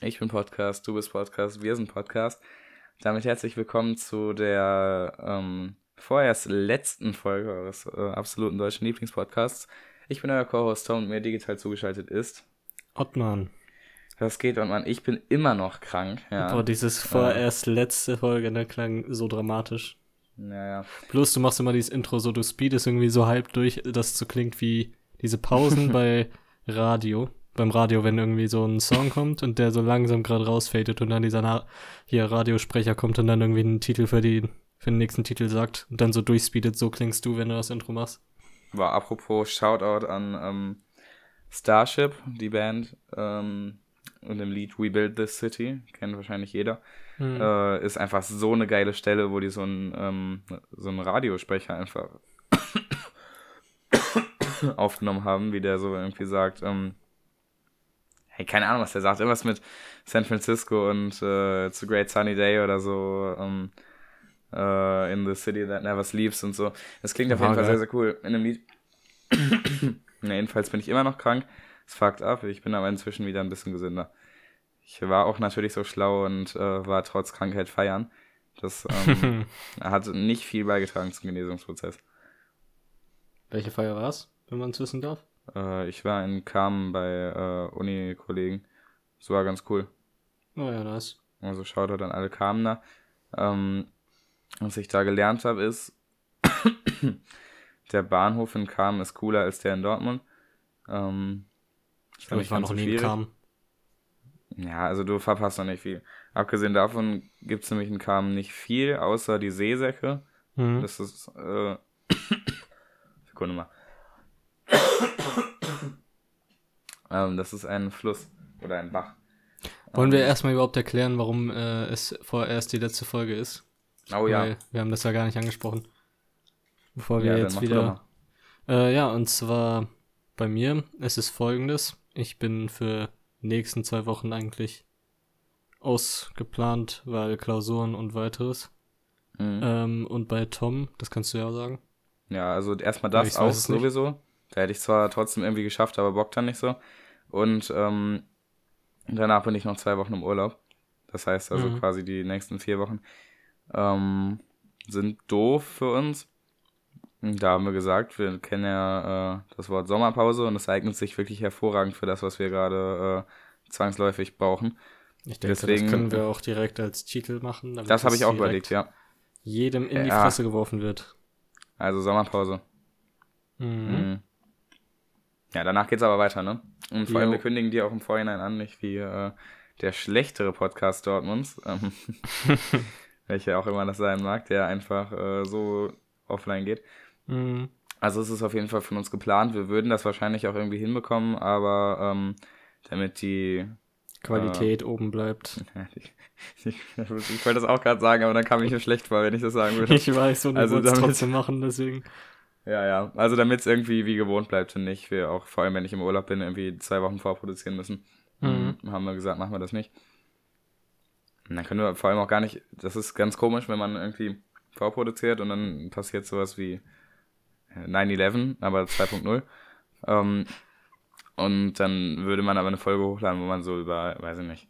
Ich bin Podcast, du bist Podcast, wir sind Podcast. Damit herzlich willkommen zu der ähm, vorerst letzten Folge eures äh, absoluten deutschen Lieblingspodcasts. Ich bin euer Co-Host Tom und mir digital zugeschaltet ist Ottmann. Was geht, Ottmann? Ich bin immer noch krank. Ja. Boah, dieses vorerst letzte Folge, der klang so dramatisch. Naja. Plus, du machst immer dieses Intro so, du speedest irgendwie so halb durch, dass es so klingt wie diese Pausen bei Radio. Beim Radio, wenn irgendwie so ein Song kommt und der so langsam gerade rausfadet und dann dieser Na hier Radiosprecher kommt und dann irgendwie einen Titel für, die, für den nächsten Titel sagt und dann so durchspeedet, so klingst du, wenn du das Intro machst. War apropos Shoutout an ähm, Starship, die Band, ähm, und im Lied We Build This City, kennt wahrscheinlich jeder. Hm. Äh, ist einfach so eine geile Stelle, wo die so einen, ähm, so einen Radiosprecher einfach aufgenommen haben, wie der so irgendwie sagt, ähm, hey, keine Ahnung, was der sagt, irgendwas mit San Francisco und äh, It's a Great Sunny Day oder so, ähm, äh, in the City that never sleeps und so. Das klingt auf jeden Fall geil. sehr, sehr cool. In dem Lied. Na, jedenfalls bin ich immer noch krank. Es fuckt ab. Ich bin aber inzwischen wieder ein bisschen gesünder. Ich war auch natürlich so schlau und äh, war trotz Krankheit feiern. Das ähm, hat nicht viel beigetragen zum Genesungsprozess. Welche Feier war's, wenn man es wissen darf? Äh, ich war in Kamen bei äh, Uni-Kollegen. Das war ganz cool. Oh ja, nice. Also Shoutout an alle Kamener. Ähm, was ich da gelernt habe, ist, der Bahnhof in Kamen ist cooler als der in Dortmund. Ähm, Ich glaube, ich war noch nie in Kam. Ja, also du verpasst noch nicht viel. Abgesehen davon gibt es nämlich in Kamen nicht viel, außer die Seesäcke. Mhm. Das ist, äh, Sekunde mal. Ähm, das ist ein Fluss oder ein Bach. Wollen Ähm, wir erstmal überhaupt erklären, warum äh, es vorerst die letzte Folge ist? Oh ja. Weil wir haben das ja gar nicht angesprochen. Bevor wir ja, jetzt wieder. Äh, ja, und zwar bei mir ist es folgendes. Ich bin für die nächsten zwei Wochen eigentlich ausgeplant, weil Klausuren und weiteres. Mhm. Ähm, und bei Tom, das kannst du ja sagen. Ja, also erstmal Ja, das ich auch sowieso. Da hätte ich zwar trotzdem irgendwie geschafft, aber Bock dann nicht so. Und ähm, danach bin ich noch zwei Wochen im Urlaub. Das heißt also Mhm. quasi die nächsten vier Wochen ähm, sind doof für uns. Da haben wir gesagt, wir kennen ja äh, das Wort Sommerpause und es eignet sich wirklich hervorragend für das, was wir gerade äh, zwangsläufig brauchen. Ich denke, Deswegen- das können wir auch direkt als Titel machen. damit Das habe ich auch überlegt, ja. Jedem in die Ja. Fresse geworfen wird. Also Sommerpause. Mhm. Mhm. Ja, danach geht's aber weiter, ne? Und vor allem, Jo. wir kündigen dir auch im Vorhinein an, nicht wie äh, der schlechtere Podcast Dortmunds, ähm, welcher auch immer das sein mag, der einfach äh, so offline geht. Mhm. Also es ist auf jeden Fall von uns geplant. Wir würden das wahrscheinlich auch irgendwie hinbekommen, aber ähm, damit die Qualität oben bleibt. ich, ich, ich wollte das auch gerade sagen, aber dann kam ich mir schlecht vor, wenn ich das sagen würde. Ich weiß, und Also also es damit- trotzdem machen, deswegen. Ja, ja. Also damit es irgendwie wie gewohnt bleibt und nicht wir auch, vor allem wenn ich im Urlaub bin, irgendwie zwei Wochen vorproduzieren müssen. Mhm. Mhm. Haben wir gesagt, machen wir das nicht. Und dann können wir vor allem auch gar nicht, das ist ganz komisch, wenn man irgendwie vorproduziert und dann passiert sowas wie äh, 9-11, aber 2.0. Ähm, und dann würde man aber eine Folge hochladen, wo man so über, weiß ich nicht,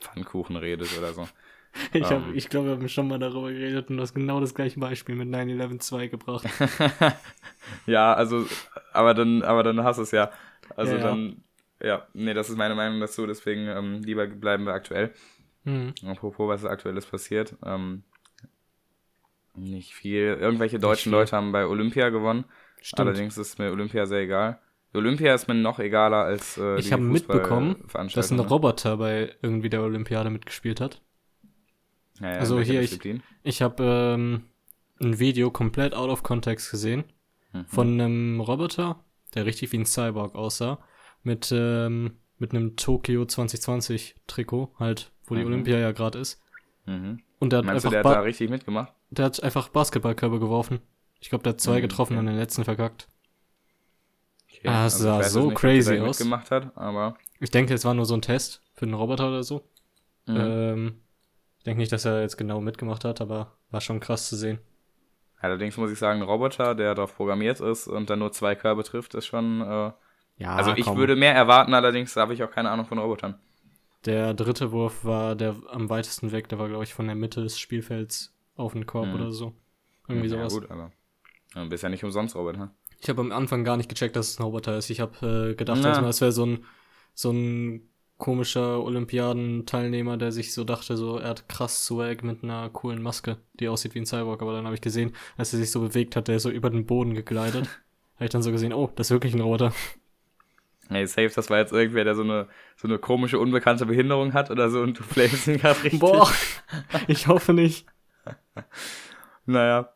Pfannkuchen redet oder so. Ich, hab, Ähm. ich glaube, wir haben schon mal darüber geredet und du hast genau das gleiche Beispiel mit 9-11 2 gebracht. ja, also, aber dann, aber dann hast du es ja. Also Ja, ja. dann, ja, nee, das ist meine Meinung dazu, deswegen ähm, lieber bleiben wir aktuell. Mhm. Apropos, was aktuelles passiert. Ähm, nicht viel. Irgendwelche deutschen viel. Leute haben bei Olympia gewonnen. Stimmt. Allerdings ist mir Olympia sehr egal. Olympia ist mir noch egaler als äh, ich habe mitbekommen, dass ein? Roboter bei irgendwie der Olympiade mitgespielt hat. Ja, ja, also hier, ich- Disziplin? Ich habe ähm, ein Video komplett out of context gesehen Mhm. von einem Roboter, der richtig wie ein Cyborg aussah, mit, ähm, mit einem Tokio 2020 Trikot, halt, wo die Mhm. Olympia ja gerade ist. Mhm. Und der hat, Meinst du, einfach der hat da richtig mitgemacht? der hat einfach Basketballkörbe geworfen. Ich glaube, der hat zwei Mhm, getroffen okay. und den letzten verkackt. Okay. Also Ah, es sah ich weiß so nicht, crazy aus. hat, Ich denke, es war nur so ein Test für einen Roboter oder so. mhm. Ähm, ich denke nicht, dass er jetzt genau mitgemacht hat, aber war schon krass zu sehen. Allerdings muss ich sagen, ein Roboter, der darauf programmiert ist und dann nur zwei Körbe trifft, ist schon. Äh, Ja, also ich komm. würde mehr erwarten, allerdings habe ich auch keine Ahnung von Robotern. Der dritte Wurf war der am weitesten weg, der war, glaube ich, von der Mitte des Spielfelds auf den Korb Mhm. oder so. Irgendwie ja, sowas. gut, aber du bist ja nicht umsonst Robert, ne? Ich habe am Anfang gar nicht gecheckt, dass es ein Roboter ist. Ich habe äh, gedacht, Na. erstmal, es wäre so ein, so ein komischer Olympiadenteilnehmer, der sich so dachte, so er hat krass Swag mit einer coolen Maske, die aussieht wie ein Cyborg. Aber dann habe ich gesehen, als er sich so bewegt hat, der ist so über den Boden gegleitet. habe ich dann so gesehen, oh, das ist wirklich ein Roboter. Hey, safe, das war jetzt irgendwer, der so eine, so eine komische, unbekannte Behinderung hat oder so und du flamest ihn gerade richtig. Boah, ich hoffe nicht. Naja.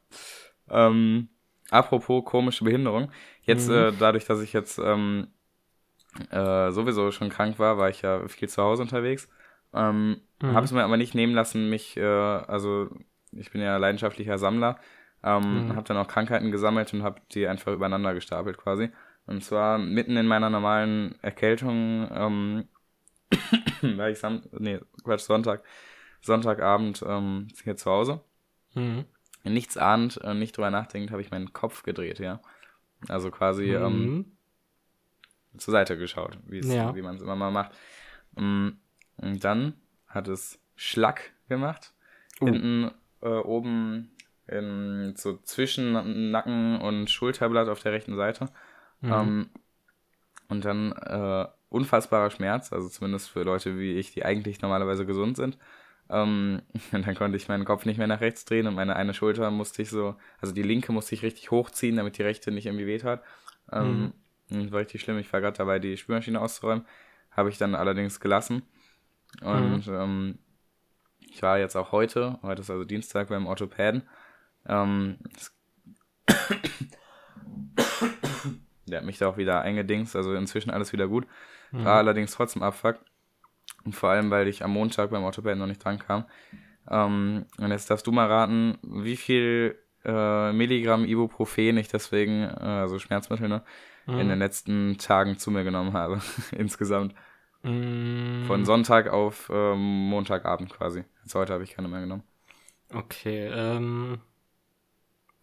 Ähm, apropos komische Behinderung. Jetzt, Mhm. äh, dadurch, dass ich jetzt ähm, äh, sowieso schon krank war, war ich ja viel zu Hause unterwegs. Ähm, Mhm. Habe es mir aber nicht nehmen lassen, mich, äh, also ich bin ja leidenschaftlicher Sammler, ähm, Mhm. habe dann auch Krankheiten gesammelt und habe die einfach übereinander gestapelt quasi. Und zwar mitten in meiner normalen Erkältung, ähm, war ich Sam nee, Quatsch, Sonntag, Sonntagabend ähm, hier zu Hause Mhm. nichts ahnt, äh, nicht drüber nachdenkend, habe ich meinen Kopf gedreht, ja. Also quasi ähm, Mhm. Zur Seite geschaut, Ja. wie man es immer mal macht. Mm, Und dann hat es Schlag gemacht. Oh. Hinten äh, oben in, so zwischen Nacken und Schulterblatt auf der rechten Seite. Mhm. Ähm, und dann äh, unfassbarer Schmerz, also zumindest für Leute wie ich, die eigentlich normalerweise gesund sind. Ähm, und dann konnte ich meinen Kopf nicht mehr nach rechts drehen und meine eine Schulter musste ich so, also die linke musste ich richtig hochziehen, damit die rechte nicht irgendwie weht Ähm, War richtig schlimm. Ich war gerade dabei, die Spülmaschine auszuräumen. Habe ich dann allerdings gelassen. Und ähm, ich war jetzt auch heute, heute ist also Dienstag beim Orthopäden. Ähm, der hat mich da auch wieder eingedingst, also inzwischen alles wieder gut. War allerdings trotzdem Abfuck. Und vor allem, weil ich am Montag beim Orthopäden noch nicht dran kam. Ähm, und jetzt darfst du mal raten, wie viel äh, Milligramm Ibuprofen ich deswegen, äh, also Schmerzmittel, ne, in den letzten Tagen zu mir genommen habe. Insgesamt. Mhm. Von Sonntag auf ähm, Montagabend quasi. Jetzt heute habe ich keine mehr genommen. Okay, ähm.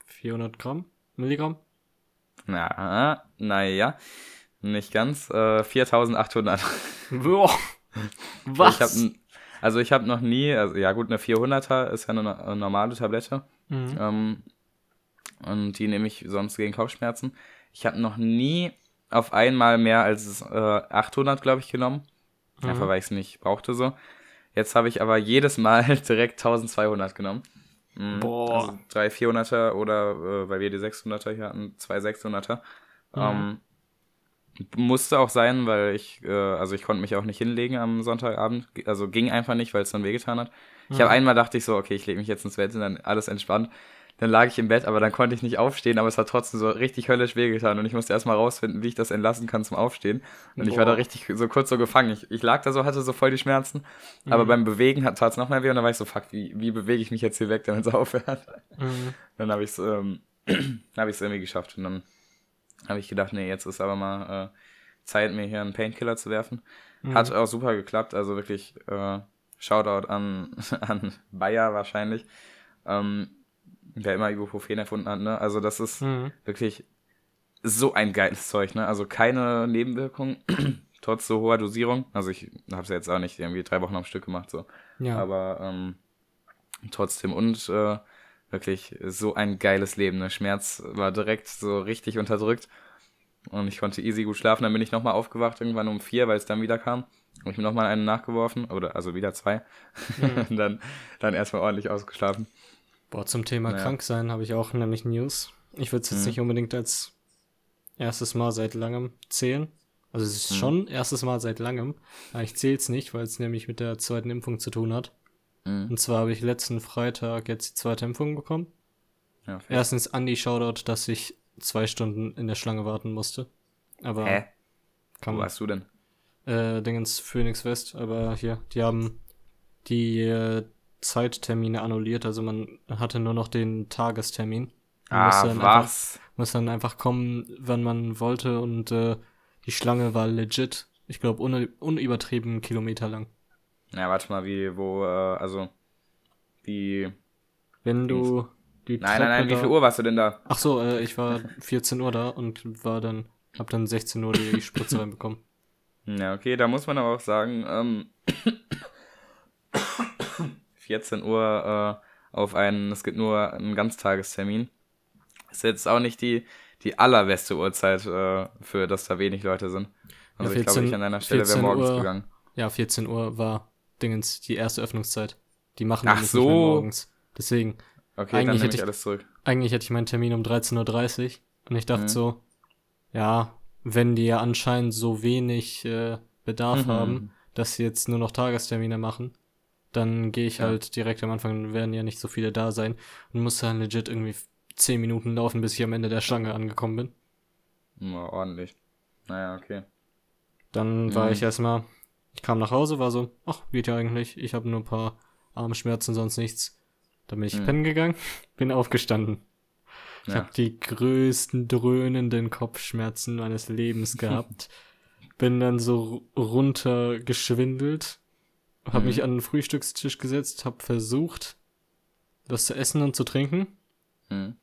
400 Gramm? Milligramm? Na, naja, nicht ganz. Äh, 4800. Boah. Was? Ich hab, n- also ich habe noch nie, also ja gut, eine 400er ist ja eine eine normale Tablette. Mhm. Ähm, und die nehme ich sonst gegen Kopfschmerzen. Ich habe noch nie auf einmal mehr als äh, 800, glaube ich, genommen. Einfach weil ich es nicht brauchte so. Jetzt habe ich aber jedes Mal direkt 1200 genommen. Mhm, Boah. Also drei 400er oder, äh, weil wir die 600er hier hatten, zwei 600er. Ähm, musste auch sein, weil ich, äh, also ich konnte mich auch nicht hinlegen am Sonntagabend. Also ging einfach nicht, weil es dann wehgetan hat. Ich habe einmal dachte ich so, okay, ich lege mich jetzt ins Bett und dann alles entspannt. Dann lag ich im Bett, aber dann konnte ich nicht aufstehen, aber es hat trotzdem so richtig höllisch wehgetan und ich musste erstmal rausfinden, wie ich das entlassen kann zum Aufstehen. Und ich war da Boah. richtig so kurz so gefangen. Ich, ich lag da so, hatte so voll die Schmerzen, aber beim Bewegen hat tat es noch mehr weh und dann war ich so, fuck, wie, wie bewege ich mich jetzt hier weg, damit es aufhört? Mhm. Dann habe ich es ähm, hab irgendwie geschafft und dann habe ich gedacht, nee, jetzt ist aber mal äh, Zeit, mir hier einen Painkiller zu werfen. Hat auch super geklappt, also wirklich äh, Shoutout an, an Bayer wahrscheinlich, ähm, der immer Ibuprofen erfunden hat, ne? Also das ist Mhm. wirklich so ein geiles Zeug, ne? Also keine Nebenwirkungen, trotz so hoher Dosierung. Also ich habe es jetzt auch nicht irgendwie drei Wochen am Stück gemacht, so. Ja. Aber ähm, trotzdem und äh, wirklich so ein geiles Leben. Der Schmerz war direkt so richtig unterdrückt und ich konnte easy gut schlafen. Dann bin ich nochmal aufgewacht, irgendwann um vier, weil es dann wieder kam. Und ich mir nochmal einen nachgeworfen, oder also wieder zwei. und dann, dann erstmal ordentlich ausgeschlafen. Boah, zum Thema Ja. krank sein habe ich auch nämlich News. Ich würde es jetzt Mhm. nicht unbedingt als erstes Mal seit langem zählen. Also es ist Mhm. schon erstes Mal seit langem, aber ich zähle es nicht, weil es nämlich mit der zweiten Impfung zu tun hat. Mhm. Und zwar habe ich letzten Freitag jetzt die zweite Impfung bekommen. Ja. Erstens Andi Shoutout, dass ich zwei Stunden in der Schlange warten musste. Aber Hä? kann Wo warst du denn? äh, Dingens Phoenix West, aber hier, die haben die äh, Zeittermine annulliert, also man hatte nur noch den Tagestermin. Man musste Ah, dann einfach, was? muss dann einfach kommen, wann man wollte und äh, die Schlange war legit, ich glaube, un unübertrieben Kilometer lang. Na, warte mal, wie, wo, äh, also, wie, Wenn du die nein, nein, nein, wie viel Uhr warst du denn da? Ach so, äh, ich war 14 Uhr da und war dann, hab dann 16 Uhr die Spritze reinbekommen. Ja, okay, da muss man aber auch sagen, ähm, 14 Uhr äh, auf einen, es gibt nur einen Ganztagestermin. Ist jetzt auch nicht die, die allerbeste Uhrzeit äh, für, dass da wenig Leute sind. Also Ja, ich glaube, 14 ich an deiner Stelle wäre 14 morgens Uhr. gegangen. Ja, 14 Uhr war Dingens die erste Öffnungszeit. Die machen Ach so. morgens. Deswegen, Okay, Eigentlich dann nehme hätte ich ich- alles zurück. eigentlich hätte ich meinen Termin um 13.30 Uhr und ich dachte Mhm. so, ja, wenn die ja anscheinend so wenig äh, Bedarf Mhm. haben, dass sie jetzt nur noch Tagestermine machen, dann gehe ich Ja. halt direkt am Anfang, werden ja nicht so viele da sein und muss dann legit irgendwie 10 Minuten laufen, bis ich am Ende der Schlange angekommen bin. Ja, ordentlich. Naja, okay. Dann war Mhm. ich erstmal, ich kam nach Hause, war so, ach, geht ja eigentlich, ich habe nur ein paar Armschmerzen, sonst nichts. Dann bin ich Mhm. pennen gegangen, bin aufgestanden. Ich Ja. habe die größten dröhnenden Kopfschmerzen meines Lebens gehabt. bin dann so runter geschwindelt, habe Mhm. mich an den Frühstückstisch gesetzt, habe versucht, was zu essen und zu trinken. Hm.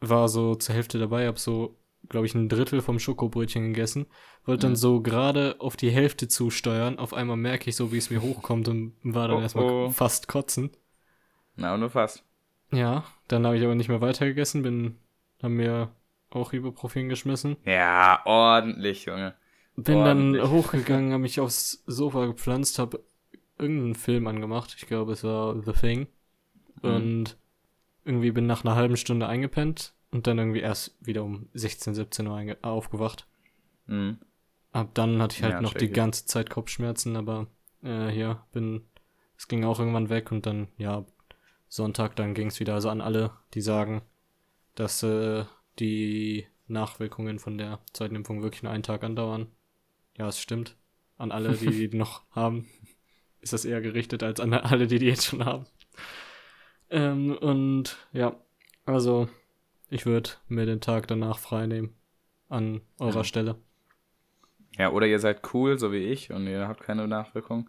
War so zur Hälfte dabei, habe so, glaube ich, ein Drittel vom Schokobrötchen gegessen. Wollte dann Mhm. so gerade auf die Hälfte zusteuern. Auf einmal merke ich so, wie es mir hochkommt und war dann Oh, erstmal oh. fast kotzen. Na, nur fast. Ja, dann habe ich aber nicht mehr weitergegessen, bin, haben mir auch Ibuprofen geschmissen. Ja, ordentlich, Junge. Bin Ordentlich. dann hochgegangen, habe mich aufs Sofa gepflanzt, habe irgendeinen Film angemacht. Ich glaube, es war The Thing. Mhm. Und irgendwie bin nach einer halben Stunde eingepennt und dann irgendwie erst wieder um 16, 17 Uhr einge- aufgewacht. Hm. Ab dann hatte ich halt Ja, noch check die ganze Zeit Kopfschmerzen, aber äh, hier bin, es ging auch irgendwann weg und dann, ja, Sonntag, dann ging es wieder. Also an alle, die sagen, dass äh, die Nachwirkungen von der zweiten Impfung wirklich nur einen Tag andauern. Ja, es stimmt. An alle, die die noch haben, ist das eher gerichtet als an alle, die die jetzt schon haben. Ähm, und ja, also ich würde mir den Tag danach frei nehmen. An eurer Ja. Stelle. Ja, oder ihr seid cool, so wie ich, und ihr habt keine Nachwirkung.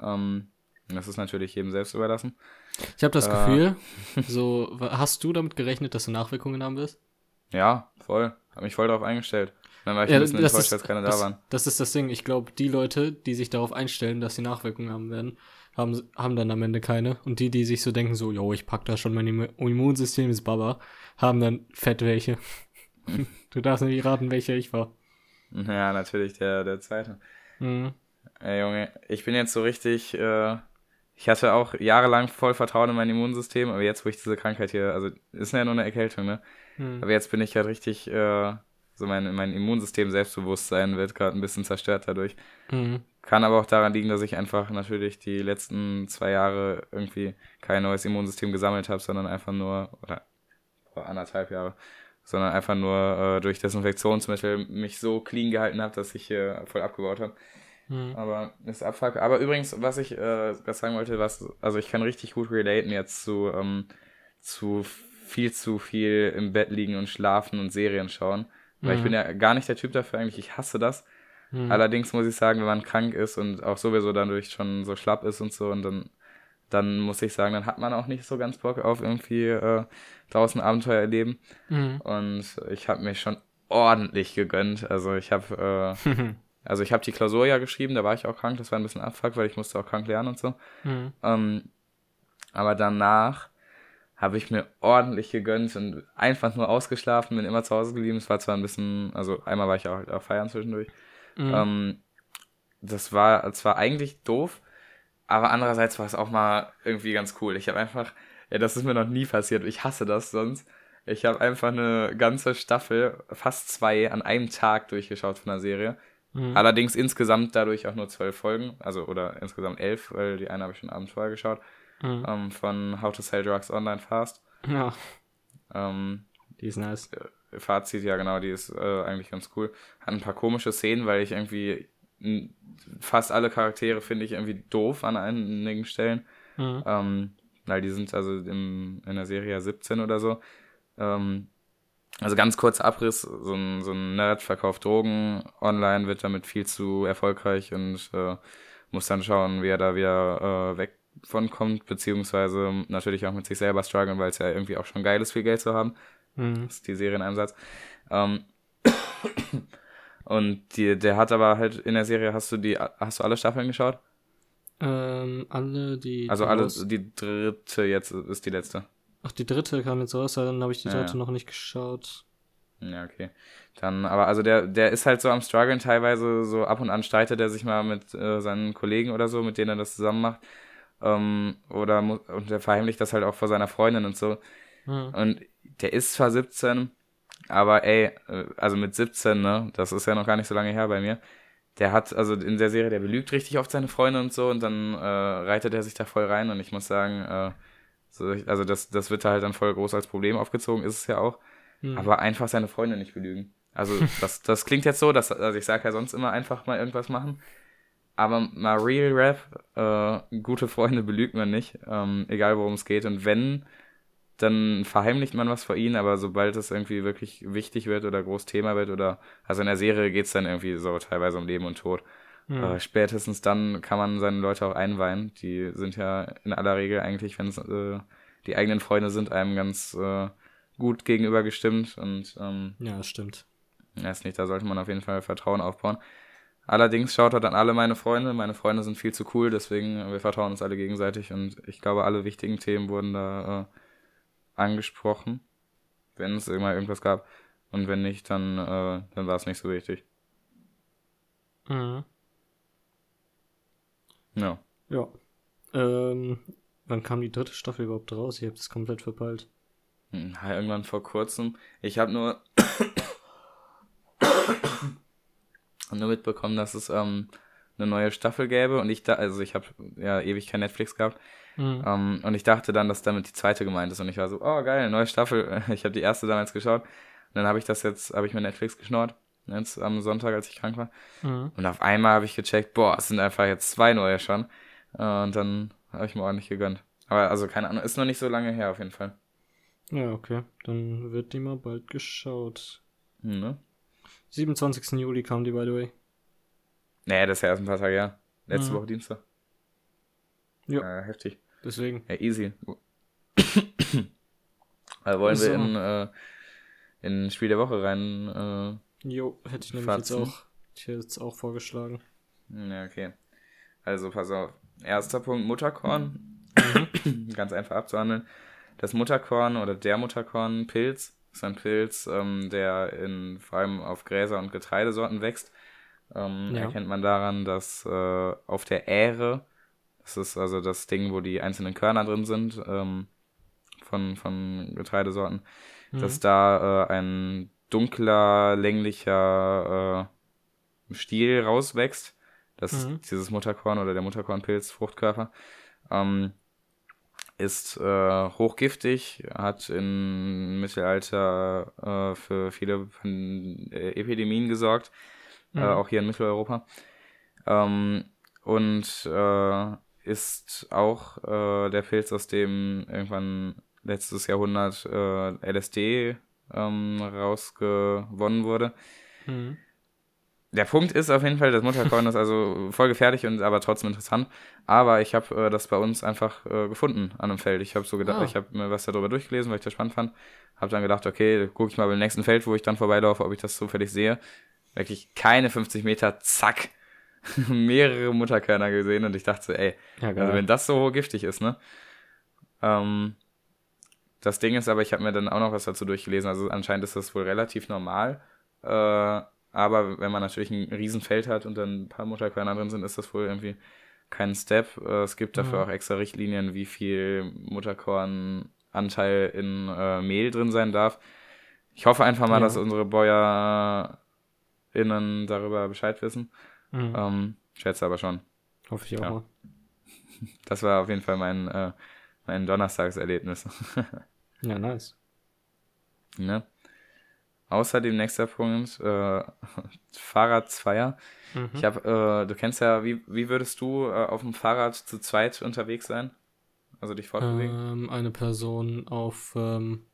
Ähm, das ist natürlich jedem selbst überlassen. Ich habe das Äh. Gefühl, so, hast du damit gerechnet, dass du Nachwirkungen haben wirst? Ja, voll. Hab mich voll darauf eingestellt. Dann war ich Ja, ein bisschen enttäuscht, ist- als keine das, da waren. Das ist das Ding. Ich glaube, die Leute, die sich darauf einstellen, dass sie Nachwirkungen haben werden, haben, haben dann am Ende keine. Und die, die sich so denken, so, jo, ich pack da schon, mein Immu- Immunsystem ist Baba, haben dann fett welche. du darfst nicht raten, welcher ich war. Ja, natürlich, der, der zweite. Mhm. Ey, Junge, ich bin jetzt so richtig, äh, ich hatte auch jahrelang voll Vertrauen in mein Immunsystem, aber jetzt, wo ich diese Krankheit hier, also, ist ja nur eine Erkältung, ne? Mhm. Aber jetzt bin ich halt richtig, äh, so mein, mein Immunsystem, Selbstbewusstsein wird gerade ein bisschen zerstört dadurch. Mhm. Kann aber auch daran liegen, dass ich einfach natürlich die letzten zwei Jahre irgendwie kein neues Immunsystem gesammelt habe, sondern einfach nur, oder anderthalb Jahre, sondern einfach nur äh, durch Desinfektionsmittel mich so clean gehalten habe, dass ich hier voll abgebaut habe. Mhm. Aber ist Abfuck. Aber übrigens, was ich äh, was sagen wollte, was, also ich kann richtig gut relaten jetzt zu, ähm, zu viel zu viel im Bett liegen und schlafen und Serien schauen. Weil ich Mhm. bin ja gar nicht der Typ dafür eigentlich, ich hasse das. Mhm. Allerdings muss ich sagen, wenn man krank ist und auch sowieso dadurch schon so schlapp ist und so, und dann, dann muss ich sagen, dann hat man auch nicht so ganz Bock auf irgendwie äh, draußen Abenteuer erleben. Mhm. Und ich habe mir schon ordentlich gegönnt. Also ich habe äh, also ich habe die Klausur ja geschrieben, da war ich auch krank, das war ein bisschen Abfuck, weil ich musste auch krank lernen und so. Mhm. Ähm, aber danach habe ich mir ordentlich gegönnt und einfach nur ausgeschlafen, bin immer zu Hause geblieben. Es war zwar ein bisschen, also einmal war ich auch, auch feiern zwischendurch. Mhm. Ähm, das war zwar eigentlich doof, aber andererseits war es auch mal irgendwie ganz cool. Ich habe einfach, ja, das ist mir noch nie passiert. Ich hasse das sonst. Ich habe einfach eine ganze Staffel, fast zwei, an einem Tag durchgeschaut von der Serie. Mhm. Allerdings insgesamt dadurch auch nur zwölf Folgen, also oder insgesamt elf, weil die eine habe ich schon abends vorher geschaut, Mhm. ähm, von How to Sell Drugs Online Fast. Ja, Ähm, die ist nice. Fazit, ja genau, die ist äh, eigentlich ganz cool. Hat ein paar komische Szenen, weil ich irgendwie fast alle Charaktere finde ich irgendwie doof an einigen Stellen. Mhm. Ähm, weil die sind also im, in der Serie ja 17 oder so. Ähm, also ganz kurzer Abriss, so ein, so ein Nerd verkauft Drogen online, wird damit viel zu erfolgreich und äh, muss dann schauen, wie er da wieder äh, weg von kommt, beziehungsweise natürlich auch mit sich selber strugglen, weil es ja irgendwie auch schon geil ist, viel Geld zu haben. Mhm. Das ist die Serie in einem Satz. Ähm, und die, der hat aber halt in der Serie, hast du die, hast du alle Staffeln geschaut? Ähm, alle, die. Also alle, die dritte jetzt ist die letzte. Ach, die dritte kam jetzt raus, dann habe ich die Ja, dritte ja. noch nicht geschaut. Ja, okay. Dann, aber also der, der ist halt so am struggeln teilweise, so ab und an streitet er sich mal mit äh, seinen Kollegen oder so, mit denen er das zusammen macht. Ähm, oder und der verheimlicht das halt auch vor seiner Freundin und so. Hm. Und der ist zwar 17, aber ey, äh, also mit 17, ne, das ist ja noch gar nicht so lange her bei mir. Der hat, also in der Serie, der belügt richtig oft seine Freunde und so und dann äh, reitet er sich da voll rein und ich muss sagen, äh, so, also das, das wird da halt dann voll groß als Problem aufgezogen, ist es ja auch. Hm. Aber einfach seine Freunde nicht belügen. Also das, das klingt jetzt so, dass, also ich sage ja sonst immer einfach mal irgendwas machen. Aber mal Real Rap, äh, gute Freunde belügt man nicht, ähm, egal worum es geht. Und wenn, dann verheimlicht man was vor ihnen, aber sobald es irgendwie wirklich wichtig wird oder groß Thema wird oder, also in der Serie geht es dann irgendwie so teilweise um Leben und Tod. Hm. Äh, spätestens dann kann man seine Leute auch einweihen. Die sind ja in aller Regel eigentlich, wenn es äh, die eigenen Freunde sind, einem ganz äh, gut gegenüber gestimmt und ähm, ja, das stimmt. weiß nicht, da sollte man auf jeden Fall Vertrauen aufbauen. Allerdings schaut er an alle meine Freunde. Meine Freunde sind viel zu cool, deswegen äh, wir vertrauen uns alle gegenseitig und ich glaube, alle wichtigen Themen wurden da äh, angesprochen, wenn es immer irgendwas gab. Und wenn nicht, dann, äh, dann war es nicht so wichtig. Mhm. Ja. Ja. Ähm, wann kam die dritte Staffel überhaupt raus? Ich habe das komplett verpeilt. Hm, ja, irgendwann vor kurzem. Ich habe nur, nur mitbekommen, dass es ähm, eine neue Staffel gäbe und ich da, also ich habe ja ewig kein Netflix gehabt Mhm. ähm, und ich dachte dann, dass damit die zweite gemeint ist und ich war so, oh geil, neue Staffel. Ich habe die erste damals geschaut und dann habe ich das jetzt, habe ich mir Netflix geschnort, jetzt am Sonntag, als ich krank war Mhm. und auf einmal habe ich gecheckt, boah, es sind einfach jetzt zwei neue schon äh, und dann habe ich mir ordentlich gegönnt. Aber also keine Ahnung, ist noch nicht so lange her auf jeden Fall. Ja, okay. Dann wird die mal bald geschaut. Hm, ne? 27. Juli kam die, by the way. Nee, das ist ja erst ein paar Tage her. Letzte Mhm. Woche Dienstag. Ja. Äh, heftig. Deswegen. Ja, easy. also wollen So. wir in, äh, in Spiel der Woche rein. Jo, hätte ich nämlich Fatzen. jetzt auch, ich hätte jetzt auch vorgeschlagen. Äh, ja, okay. Also pass auf. Erster Punkt Mutterkorn. Ganz einfach abzuhandeln. Das Mutterkorn oder der Mutterkornpilz ist ein Pilz, ähm, der in, vor allem auf Gräser und Getreidesorten wächst. Ähm, Ja. Erkennt man daran, dass äh, auf der Ähre, das ist also das Ding, wo die einzelnen Körner drin sind, ähm, von, von Getreidesorten, dass da äh, ein dunkler, länglicher äh, Stiel rauswächst. Das Mhm. ist dieses Mutterkorn oder der Mutterkornpilz, Fruchtkörper. Ähm, ist äh, hochgiftig, hat im Mittelalter äh, für viele äh, Epidemien gesorgt, Mhm. äh, auch hier in Mitteleuropa. Ähm, und äh, ist auch äh, der Pilz, aus dem irgendwann letztes Jahrhundert äh, LSD ähm, rausgewonnen wurde. Mhm. Der Punkt ist auf jeden Fall, das Mutterkorn ist also voll gefährlich und aber trotzdem interessant. Aber ich habe äh, das bei uns einfach äh, gefunden an einem Feld. Ich habe so gedacht, Ah. ich habe mir was darüber durchgelesen, weil ich das spannend fand. Habe dann gedacht, okay, gucke ich mal beim nächsten Feld, wo ich dann vorbeilaufe, ob ich das zufällig sehe. Wirklich keine 50 Meter, zack, mehrere Mutterkörner gesehen und ich dachte, so, ey, Ja, also wenn das so giftig ist, ne? Ähm, das Ding ist aber, ich habe mir dann auch noch was dazu durchgelesen. Also anscheinend ist das wohl relativ normal. Äh, aber wenn man natürlich ein Riesenfeld hat und dann ein paar Mutterkörner drin sind, ist das wohl irgendwie kein Step. Äh, es gibt dafür Mhm. auch extra Richtlinien, wie viel Mutterkornanteil in äh, Mehl drin sein darf. Ich hoffe einfach mal, Ja. dass unsere BäuerInnen darüber Bescheid wissen. Mhm. Ähm, schätze aber schon. Hoffe ich auch ja. mal. Das war auf jeden Fall mein, äh, mein Donnerstagserlebnis. Ja, nice. ne? Außerdem nächster Punkt, äh, Fahrradzweier. Mhm. Ich habe, äh, du kennst ja, wie, wie würdest du äh, auf dem Fahrrad zu zweit unterwegs sein? Also dich fortbewegen? ähm, eine Person auf ähm,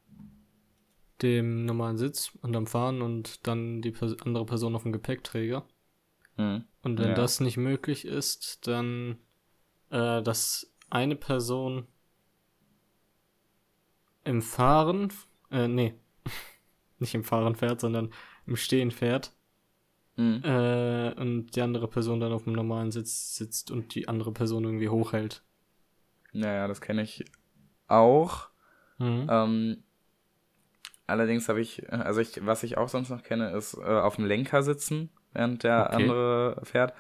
dem normalen Sitz und am Fahren und dann die Pers andere Person auf dem Gepäckträger. Hm. Und wenn Ja. das nicht möglich ist, dann äh, dass eine Person im Fahren, äh, nee, nicht im Fahren fährt, sondern im Stehen fährt Mhm. äh, und die andere Person dann auf dem normalen Sitz sitzt und die andere Person irgendwie hochhält. Naja, das kenne ich auch. Mhm. Ähm, allerdings habe ich, also ich, was ich auch sonst noch kenne, ist äh, auf dem Lenker sitzen, während der Okay. andere fährt.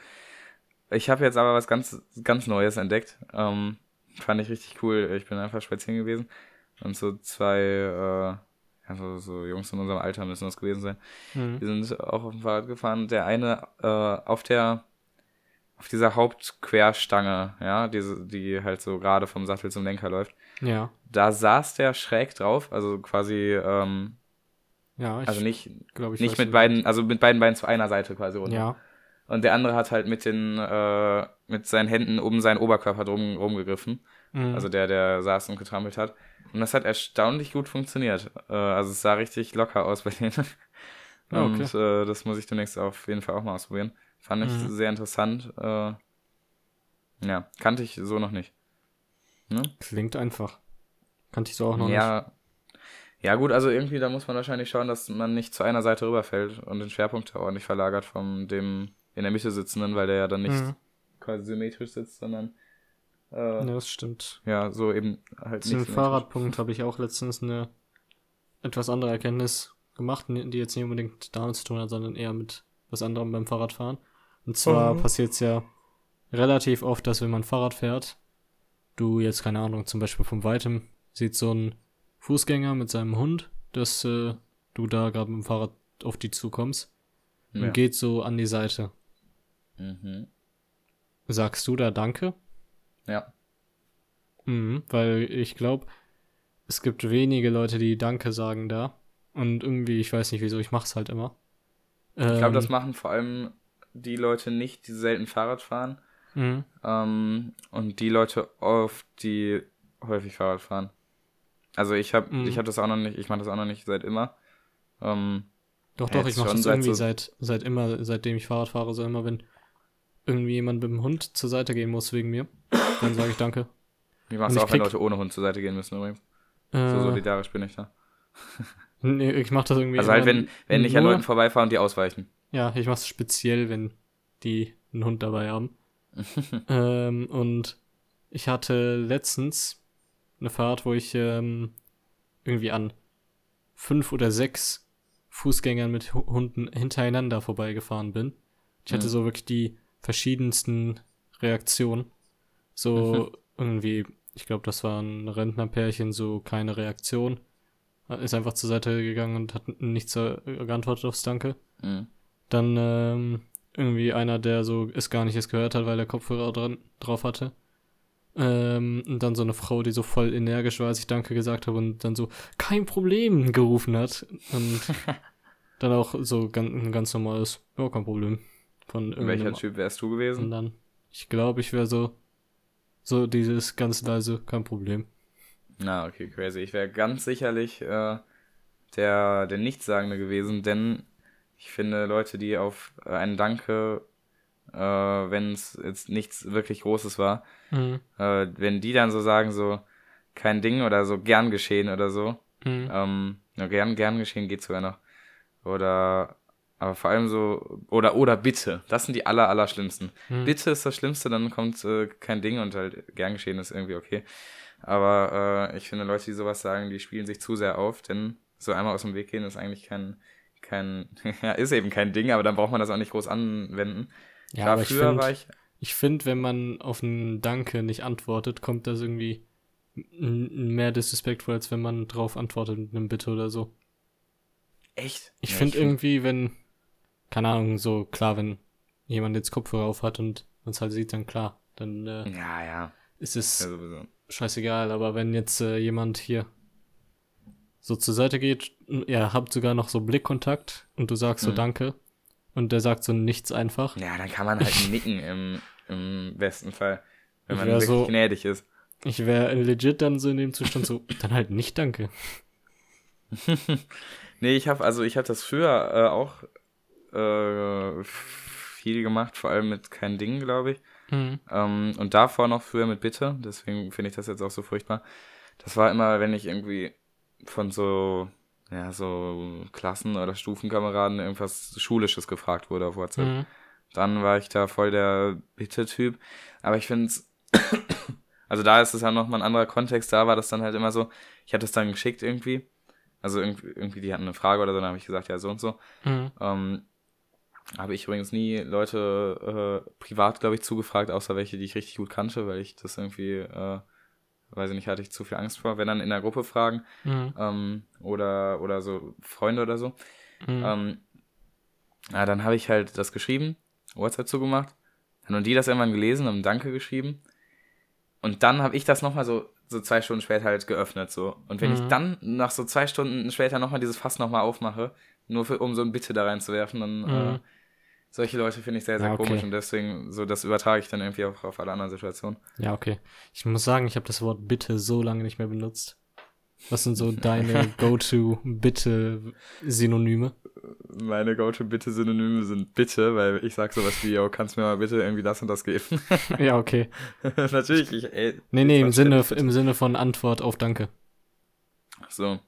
Ich habe jetzt aber was ganz, ganz Neues entdeckt. Ähm, fand ich richtig cool. Ich bin einfach spazieren gewesen und so zwei, äh, also so Jungs in unserem Alter müssen das gewesen sein. Mhm. Die sind auch auf dem Fahrrad gefahren. Der eine äh, auf der auf dieser Hauptquerstange, ja, diese, die halt so gerade vom Sattel zum Lenker läuft. Ja. Da saß der schräg drauf, also quasi, ähm, Ja, ich also nicht, glaube, ich nicht mit beiden, also mit beiden Beinen zu einer Seite quasi runter. Ja. Und der andere hat halt mit den, äh, mit seinen Händen um seinen Oberkörper drum rumgegriffen. Mhm. Also der, der saß und getrampelt hat. Und das hat erstaunlich gut funktioniert. Äh, also es sah richtig locker aus bei denen. Ah, okay. Und äh, das muss ich demnächst auf jeden Fall auch mal ausprobieren. Fand ich Mhm. sehr interessant. Äh, ja, kannte ich so noch nicht. Ne? Klingt einfach. Kannte ich so auch noch nicht. Ja. Ja, gut, also irgendwie, da muss man wahrscheinlich schauen, dass man nicht zu einer Seite rüberfällt und den Schwerpunkt ordentlich verlagert von dem in der Mitte sitzenden, weil der ja dann nicht Mhm. quasi symmetrisch sitzt, sondern äh, Ja, ja. das stimmt. so eben halt Zu dem. Fahrradpunkt habe ich auch letztens eine etwas andere Erkenntnis gemacht, die jetzt nicht unbedingt damit zu tun hat, sondern eher mit was anderem beim Fahrradfahren. Und zwar Mhm. passiert es ja relativ oft, dass wenn man Fahrrad fährt, du jetzt, keine Ahnung, zum Beispiel von weitem sieht so ein Fußgänger mit seinem Hund, dass äh, du da gerade mit dem Fahrrad auf die zukommst und Ja. geht so an die Seite. Mhm. Sagst du da Danke? Ja. Mhm, weil ich glaube, es gibt wenige Leute, die Danke sagen da. Und irgendwie, ich weiß nicht wieso, ich mach's halt immer. Ich glaube, das Ähm, machen vor allem die Leute nicht, die selten Fahrrad fahren. mhm. Ähm, und die Leute oft, die häufig Fahrrad fahren. Also ich habe Mhm. ich hab das auch noch nicht, ich mache das auch noch nicht seit immer. Ähm, Doch, doch, ich mache das seit irgendwie so- seit, seit immer, seitdem ich Fahrrad fahre, so immer, wenn irgendwie jemand mit dem Hund zur Seite gehen muss wegen mir, dann sage ich Danke. wie machst du auch, wenn krieg- Leute ohne Hund zur Seite gehen müssen übrigens. So Äh, solidarisch bin ich da. nee, ich mache das irgendwie Also halt, wenn, wenn ich an Leuten vorbeifahre und die ausweichen. Ja, ich mach's speziell, wenn die einen Hund dabei haben. ähm, und ich hatte letztens eine Fahrt, wo ich ähm, irgendwie an fünf oder sechs Fußgängern mit Hu- Hunden hintereinander vorbeigefahren bin. Ich hatte Mhm. so wirklich die verschiedensten Reaktionen. So irgendwie, ich glaube, das war ein Rentnerpärchen, so keine Reaktion. Ist einfach zur Seite gegangen und hat nichts äh, geantwortet aufs Danke. Mhm. Dann ähm, irgendwie einer, der so es gar nicht erst gehört hat, weil er Kopfhörer dran, drauf hatte. Ähm, und dann so eine Frau, die so voll energisch war, als ich Danke gesagt habe und dann so kein Problem gerufen hat. Und dann auch so ganz, ein ganz normales, ja, kein Problem. Von Welcher Typ wärst du gewesen? anderen. Ich glaube, ich wäre so, so dieses ganz leise, kein Problem. Na, okay, crazy. Ich wäre ganz sicherlich äh, der, der Nichtssagende gewesen, denn ich finde Leute, die auf einen Danke, äh, wenn es jetzt nichts wirklich Großes war, Mhm. äh, wenn die dann so sagen, so kein Ding oder so gern geschehen oder so, Mhm. ähm, gern, gern geschehen geht sogar noch. Oder, aber vor allem so, oder, oder bitte. Das sind die aller, aller schlimmsten. Mhm. Bitte ist das Schlimmste, dann kommt äh, kein Ding und halt gern geschehen ist irgendwie okay. Aber äh, ich finde, Leute, die sowas sagen, die spielen sich zu sehr auf, denn so einmal aus dem Weg gehen ist eigentlich kein, kein, ja, ist eben kein Ding, aber dann braucht man das auch nicht groß anwenden. Ja, Klar, aber ich finde, war ich, Ich finde, wenn man auf ein Danke nicht antwortet, kommt das irgendwie mehr disrespektvoll, als wenn man drauf antwortet mit einem Bitte oder so. echt? Ich Ja, finde find- irgendwie, wenn, keine Ahnung, so klar, wenn jemand jetzt Kopfhörer auf hat und man es halt sieht, dann klar, dann äh, Ja, ja, ist es ja scheißegal. Aber wenn jetzt äh, jemand hier so zur Seite geht, ihr habt sogar noch so Blickkontakt und du sagst so Mhm. Danke und der sagt so nichts einfach. Ja, dann kann man halt nicken im, im besten Fall, wenn man wirklich so- gnädig ist. Ich wäre legit dann so in dem Zustand so, dann halt nicht Danke. Nee, ich habe also ich habe das früher äh, auch äh, viel gemacht, vor allem mit kein Ding, glaube ich. Mhm. Ähm, und davor noch früher mit Bitte, deswegen finde ich das jetzt auch so furchtbar. Das war immer, wenn ich irgendwie von so ja, so Klassen- oder Stufenkameraden irgendwas Schulisches gefragt wurde auf WhatsApp. Mhm. Dann war ich da voll der Bitte-Typ. Aber ich finde es, also da ist es ja nochmal ein anderer Kontext. Da war das dann halt immer so, ich hatte es dann geschickt irgendwie. Also irgendwie, irgendwie die hatten eine Frage oder so, dann habe ich gesagt, ja, so und so. Mhm. Ähm, habe ich übrigens nie Leute äh, privat, glaube ich, zugefragt, außer welche, die ich richtig gut kannte, weil ich das irgendwie, äh, weiß ich nicht, hatte ich zu viel Angst vor. Wenn dann in der Gruppe fragen Mhm. ähm, oder, oder so Freunde oder so. Mhm. Ähm, ja, dann habe ich halt das geschrieben, WhatsApp zugemacht. Dann haben die das irgendwann gelesen und Danke geschrieben. Und dann habe ich das nochmal so, so zwei Stunden später halt geöffnet. so Und wenn ich Mhm. dann nach so zwei Stunden später nochmal dieses Fass nochmal aufmache, nur für, um so ein Bitte da reinzuwerfen, dann äh, Mhm. Solche Leute finde ich sehr, sehr Ja, okay. komisch und deswegen, so das übertrage ich dann irgendwie auch auf alle anderen Situationen. Ja, okay. Ich muss sagen, ich habe das Wort bitte so lange nicht mehr benutzt. Was sind so deine Go-To-Bitte-Synonyme? Meine Go-To-Bitte-Synonyme sind Bitte, weil ich sag sowas wie, yo, kannst du mir mal bitte irgendwie das und das geben? ja, okay. Natürlich, ich, ey, Nee, nee, im Sinne, im Sinne von Antwort auf Danke. So.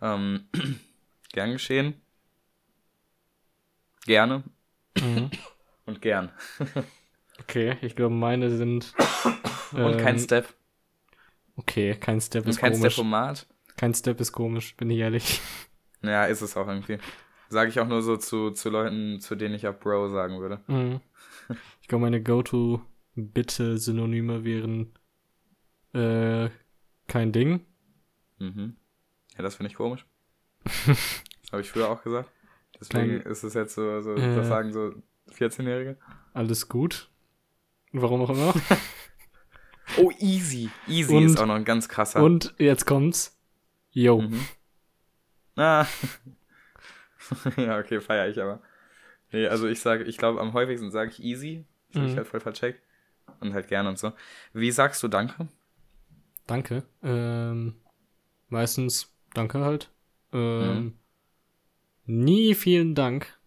Ähm, gern geschehen. Gerne Mhm. und gern. Okay, ich glaube, meine sind. Und kein ähm, Step. Okay, kein Step Und ist kein komisch. Step-Format. Kein Step ist komisch, bin ich ehrlich. Ja, ist es auch irgendwie. Sage ich auch nur so zu, zu Leuten, zu denen ich auch Bro sagen würde. Mhm. Ich glaube, meine Go-To-Bitte-Synonyme wären. Äh, kein Ding. Mhm. Ja, das finde ich komisch. habe ich früher auch gesagt. Deswegen Kein- ist es jetzt so, so Äh. das sagen so 14-Jährige. Alles gut. Warum auch immer. Oh, easy. Easy Und- ist auch noch ein ganz krasser. Und jetzt kommt's. Yo. Mhm. Ah. ja, okay, feiere ich aber. Nee, also ich sage, ich glaube, am häufigsten sage ich easy. Das Mhm. ich halt voll vercheckt. Und halt gern und so. Wie sagst du Danke? Danke. Ähm, meistens danke halt. Ähm, Mhm. Nie vielen Dank.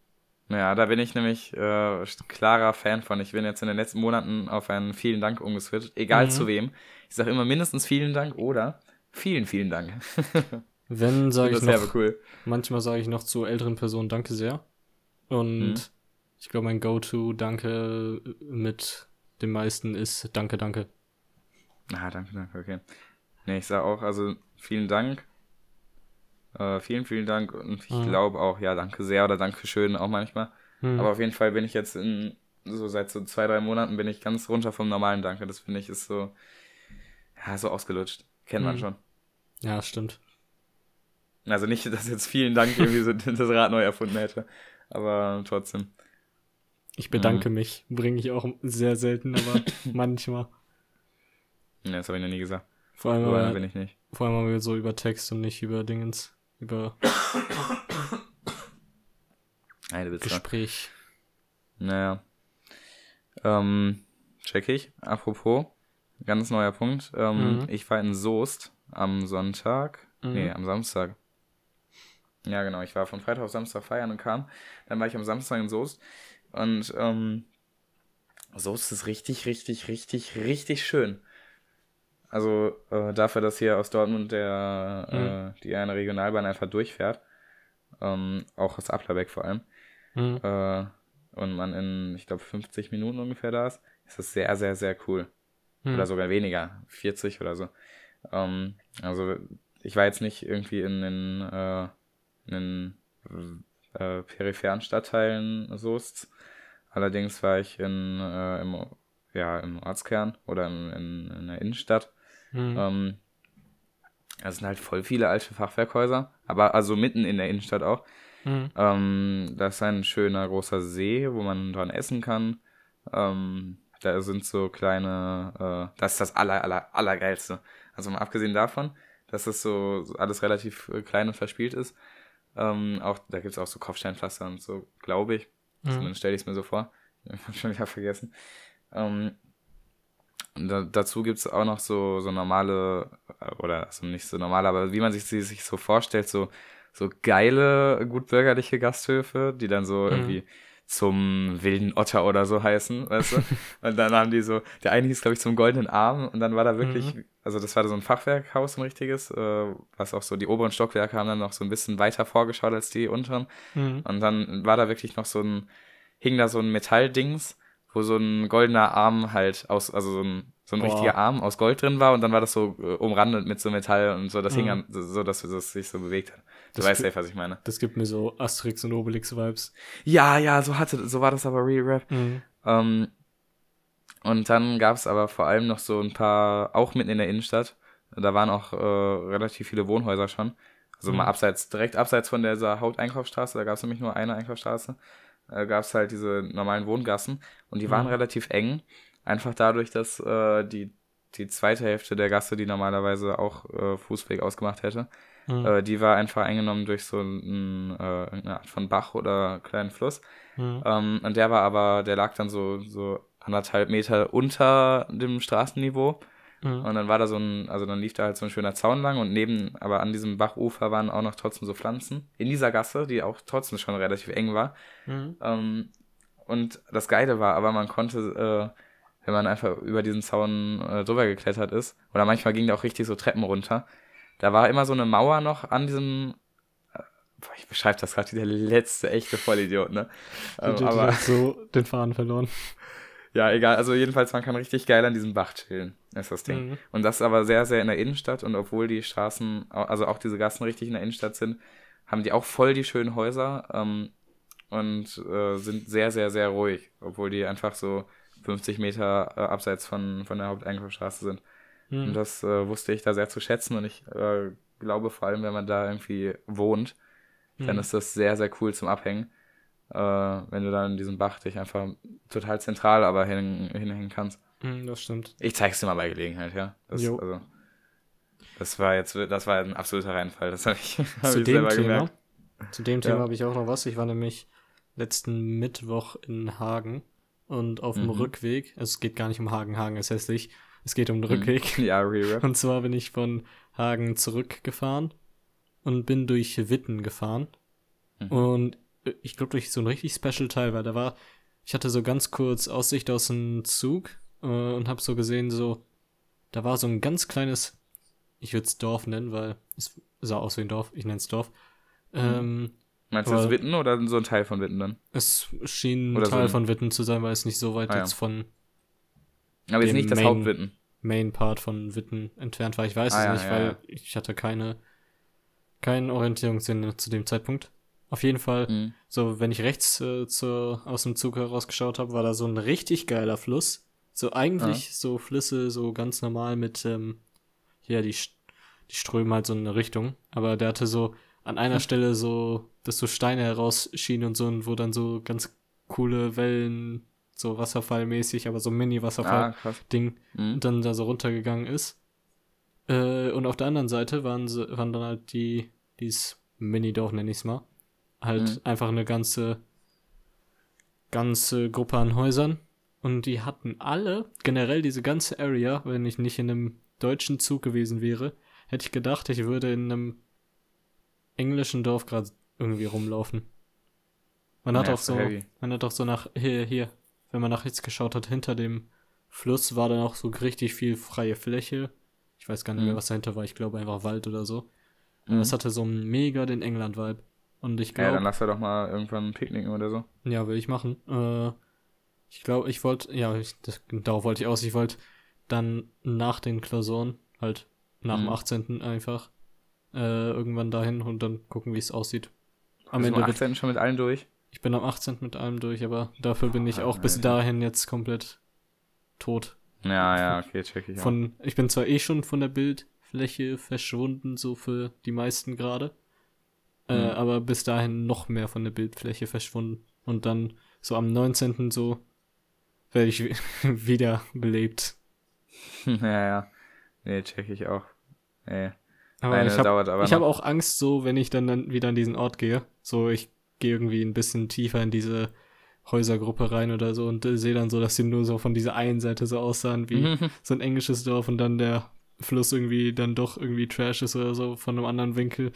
Ja, da bin ich nämlich äh, klarer Fan von. Ich bin jetzt in den letzten Monaten auf einen vielen Dank umgeswitcht, egal Mhm. zu wem. Ich sage immer mindestens vielen Dank oder vielen, vielen Dank. Wenn sage ich noch, cool. manchmal sage ich noch zu älteren Personen Danke sehr. Und Mhm. ich glaube, mein Go-To Danke mit den meisten ist Danke, danke. Ah, danke, danke, okay. Nee, ich sage auch, also vielen Dank. Äh, vielen, vielen Dank. Und ich Mhm. glaube auch, ja, danke sehr oder danke schön auch manchmal. Hm. Aber auf jeden Fall bin ich jetzt in, so seit so zwei, drei Monaten bin ich ganz runter vom normalen Danke. Das finde ich ist so, ja, so ausgelutscht. Kennt man Mhm. schon. ja, stimmt. Also nicht, dass jetzt vielen Dank irgendwie so das Rad neu erfunden hätte. Aber trotzdem. Ich bedanke Mhm. mich. Bringe ich auch sehr selten, aber manchmal. Ne, das habe ich noch nie gesagt. Vor allem, Aber bin ich nicht. vor allem aber so über Text und nicht über Dingens. Über Eine Witze. Gespräch. Naja. Ähm, check ich. Apropos, ganz neuer Punkt. Ähm, Mhm. Ich war in Soest am Sonntag. Mhm. Nee, am Samstag. Ja, genau. Ich war von Freitag auf Samstag feiern und kam. Dann war ich am Samstag in Soest. Und ähm, Soest ist richtig, richtig, richtig, richtig schön. Also äh, dafür, dass hier aus Dortmund der, äh, die eine Regionalbahn einfach durchfährt. Ähm, auch aus Applerbeck vor allem Mhm. äh, und man in, ich glaube, 50 Minuten ungefähr da ist, ist das sehr, sehr, sehr cool. Mhm. Oder sogar weniger, 40 oder so. Ähm, also ich war jetzt nicht irgendwie in den, äh, in den äh, peripheren Stadtteilen Soest. Allerdings war ich in, äh, im, ja, im Ortskern oder in, in, in der Innenstadt. Mhm. Ähm, es sind halt voll viele alte Fachwerkhäuser, aber also mitten in der Innenstadt auch. Mhm. Ähm, da ist ein schöner großer See, wo man dran essen kann. Ähm, da sind so kleine, äh, das ist das aller, aller, allergeilste. Also mal abgesehen davon, dass es so, alles relativ äh, klein und verspielt ist. Ähm, auch, da gibt's auch so Kopfsteinpflaster und so, glaube ich. Mhm. Zumindest stelle ich es mir so vor. Ich habe schon wieder vergessen. Ähm, und da, dazu gibt's auch noch so, so normale, äh, oder also nicht so normale, aber wie man sich sie sich so vorstellt, so, so geile, gut bürgerliche Gasthöfe, die dann so Mhm. irgendwie zum wilden Otter oder so heißen, weißt du? und dann haben die so, der eine hieß, glaube ich, zum goldenen Arm und dann war da wirklich, mhm. also das war so ein Fachwerkhaus, ein richtiges, äh, was auch so, die oberen Stockwerke haben dann noch so ein bisschen weiter vorgeschaut als die unteren. Mhm. Und dann war da wirklich noch so ein, hing da so ein Metalldings, wo so ein goldener Arm halt aus, also so ein, so ein richtiger Arm aus Gold drin war und dann war das so äh, umrandet mit so Metall und so, das mhm. hing an, so, dass es sich so bewegt hat. Du das weißt ja, was ich meine. Das gibt mir so Asterix und Obelix-Vibes. Ja, ja, so hatte, so war das aber Real Rap. Mhm. Ähm, und dann gab es aber vor allem noch so ein paar, auch mitten in der Innenstadt. Da waren auch äh, relativ viele Wohnhäuser schon. Also mhm. mal abseits, direkt abseits von dieser Haupteinkaufsstraße, da gab es nämlich nur eine Einkaufsstraße, äh, gab es halt diese normalen Wohngassen und die waren mhm. relativ eng. Einfach dadurch, dass äh, die, die zweite Hälfte der Gasse, die normalerweise auch äh, Fußweg ausgemacht hätte, Mhm. Äh, die war einfach eingenommen durch so ein, äh, eine Art von Bach oder kleinen Fluss. Mhm. Ähm, und der war aber, der lag dann so, so anderthalb Meter unter dem Straßenniveau. Mhm. Und dann war da so ein, also dann lief da halt so ein schöner Zaun lang und neben, aber an diesem Bachufer waren auch noch trotzdem so Pflanzen. In dieser Gasse, die auch trotzdem schon relativ eng war. Mhm. Ähm, und das Geile war, aber man konnte, äh, wenn man einfach über diesen Zaun äh, drüber geklettert ist, oder manchmal ging da auch richtig so Treppen runter, da war immer so eine Mauer noch an diesem. Äh, boah, ich beschreibe das gerade wie der letzte echte Vollidiot, ne? Ähm, aber so den Faden verloren. Ja, egal. Also jedenfalls, man kann richtig geil an diesem Bach chillen, ist das Ding. Mhm. Und das aber sehr, sehr in der Innenstadt. Und obwohl die Straßen, also auch diese Gassen richtig in der Innenstadt sind, haben die auch voll die schönen Häuser ähm, und äh, sind sehr, sehr, sehr ruhig, obwohl die einfach so 50 Meter äh, abseits von, von der Haupteinkaufsstraße sind. Mhm. Und das äh, wusste ich da sehr zu schätzen und ich äh, glaube vor allem, wenn man da irgendwie wohnt, mhm. dann ist das sehr, sehr cool zum Abhängen. Äh, wenn du dann in diesem Bach dich einfach total zentral aber hin, hinhängen kannst. Mhm, das stimmt. Ich zeig's dir mal bei Gelegenheit, ja. Das, jo. also, das war jetzt, das war ein absoluter Reinfall. Das habe ich, hab zu ich dem Thema, gemerkt. Zu dem Thema ja. habe ich auch noch was. Ich war nämlich letzten Mittwoch in Hagen und auf dem mhm. Rückweg, also es geht gar nicht um Hagen, Hagen ist hässlich, es geht um den hm. Rückweg. Ja, Re-Rap. Und zwar bin ich von Hagen zurückgefahren und bin durch Witten gefahren. Mhm. Und ich glaube durch so ein richtig special Teil, weil da war, ich hatte so ganz kurz Aussicht aus dem Zug äh, und habe so gesehen, so, da war so ein ganz kleines, ich würde es Dorf nennen, weil es sah aus wie ein Dorf, ich nenne es Dorf. Ähm, Meinst du das Witten oder so ein Teil von Witten dann? Es schien ein Teil so von Witten zu sein, weil es nicht so weit ah, jetzt ja. von aber jetzt nicht das Main, Hauptwitten. Main Part von Witten entfernt war. Ich weiß ah, es ja, nicht, ja, weil ich hatte keine, keinen Orientierungssinn zu dem Zeitpunkt. Auf jeden Fall, mhm. so wenn ich rechts äh, zur, aus dem Zug herausgeschaut habe, war da so ein richtig geiler Fluss. So eigentlich ja. so Flüsse, so ganz normal mit, ähm, ja, die, die strömen halt so in eine Richtung. Aber der hatte so an einer mhm. Stelle so, dass so Steine herausschienen und so, und wo dann so ganz coole Wellen so wasserfallmäßig, aber so Mini-Wasserfall-Ding ah, mhm. dann da so runtergegangen ist. Äh, und auf der anderen Seite waren, waren dann halt die, dieses Mini-Dorf, nenne ich es mal. Halt mhm. einfach eine ganze, ganze Gruppe an Häusern. Und die hatten alle, generell diese ganze Area, wenn ich nicht in einem deutschen Zug gewesen wäre, hätte ich gedacht, ich würde in einem englischen Dorf gerade irgendwie rumlaufen. Man hat ja, auch so, heavy. man hat auch so nach, hier, hier, wenn man nach rechts geschaut hat, hinter dem Fluss war dann auch so richtig viel freie Fläche. Ich weiß gar nicht mehr, mhm. was dahinter war. Ich glaube einfach Wald oder so. Mhm. Das hatte so mega den England-Vibe. Und ich glaube. Ja, dann lass er doch mal irgendwann picknicken oder so. Ja, will ich machen. Äh, ich glaube, ich wollte, ja, ich, das, darauf wollte ich aus. Ich wollte dann nach den Klausuren, halt nach mhm. dem 18. einfach, äh, irgendwann dahin und dann gucken, wie es aussieht. Am Ende am 18. schon mit allen durch? Ich bin am 18. mit allem durch, aber dafür bin ich auch bis dahin jetzt komplett tot. Ja, ja, okay, check ich von, auch. Ich bin zwar eh schon von der Bildfläche verschwunden, so für die meisten gerade, äh, mhm. aber bis dahin noch mehr von der Bildfläche verschwunden. Und dann so am 19. so werde ich wieder belebt. ja, ja. Nee, check ich auch. Nee. Aber Eine ich habe hab auch Angst, so, wenn ich dann, dann wieder an diesen Ort gehe. So, ich gehe irgendwie ein bisschen tiefer in diese Häusergruppe rein oder so und äh, sehe dann so, dass sie nur so von dieser einen Seite so aussahen wie mhm. so ein englisches Dorf und dann der Fluss irgendwie dann doch irgendwie Trash ist oder so von einem anderen Winkel.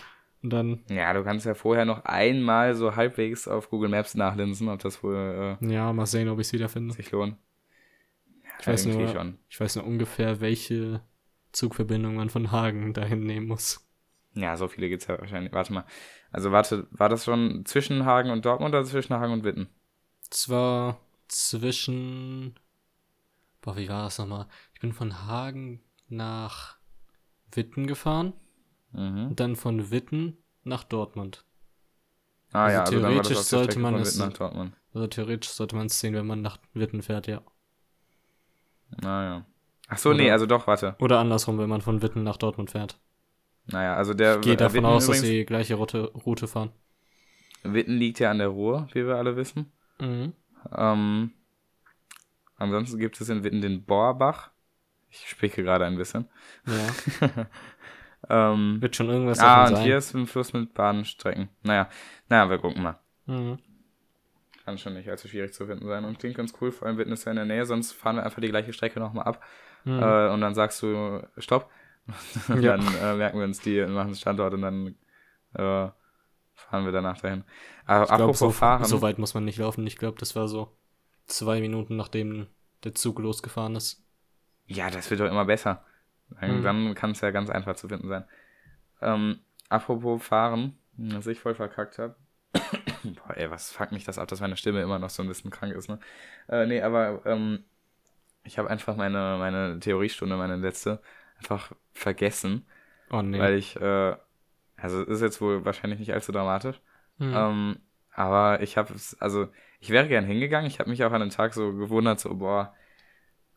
Und dann, Ja, du kannst ja vorher noch einmal so halbwegs auf Google Maps nachlinsen, ob das wohl ja, mal sehen, ob ich es wiederfinde. äh, sich lohnt. Ich weiß nur, schon. ich weiß nur ungefähr, welche Zugverbindung man von Hagen dahin nehmen muss. Ja, so viele gibt's ja wahrscheinlich. Warte mal. Also warte, war das schon zwischen Hagen und Dortmund oder zwischen Hagen und Witten? Zwar zwischen. Boah, wie war das nochmal? Ich bin von Hagen nach Witten gefahren Mhm. und dann von Witten nach Dortmund. Ah Also ja, also theoretisch sollte man von es- Witten nach Dortmund. Also theoretisch sollte man es sehen, wenn man nach Witten fährt, ja. Naja. Ach so, Oder- nee, also doch, warte. Oder andersrum, wenn man von Witten nach Dortmund fährt. Naja, also der Geht äh, davon Witten aus, dass übrigens- sie die gleiche Route, Route fahren. Witten liegt ja an der Ruhr, wie wir alle wissen. Mhm. Ähm, ansonsten gibt es in Witten den Bohrbach. Ich spreche gerade ein bisschen. Ja. Ähm, Wird schon irgendwas ah, davon und sein. hier ist ein Fluss mit Bahnstrecken. Naja, naja, wir gucken mal. Mhm. Kann schon nicht allzu schwierig zu finden sein und klingt ganz cool. Vor allem ja in der Nähe, sonst fahren wir einfach die gleiche Strecke nochmal ab. Mhm. Äh, und dann sagst du Stopp. Und Ja. dann äh, merken wir uns die und machen den Standort und dann äh, fahren wir danach dahin. Aber Ich glaub, apropos so, fahren. so weit muss man nicht laufen. Ich glaube, das war so zwei Minuten, nachdem der Zug losgefahren ist. Ja, das wird doch immer besser. Dann, Mhm. dann kann es ja ganz einfach zu finden sein. Ähm, apropos fahren, was ich voll verkackt habe. Boah, ey, was fuckt mich das ab, dass meine Stimme immer noch so ein bisschen krank ist, ne? Äh, nee, aber ähm, ich habe einfach meine, meine Theoriestunde, meine letzte, einfach vergessen, Oh nee. weil ich, äh, also ist jetzt wohl wahrscheinlich nicht allzu dramatisch, Mhm. ähm, aber ich habe es, also ich wäre gern hingegangen, ich habe mich auch an den Tag so gewundert, so, boah,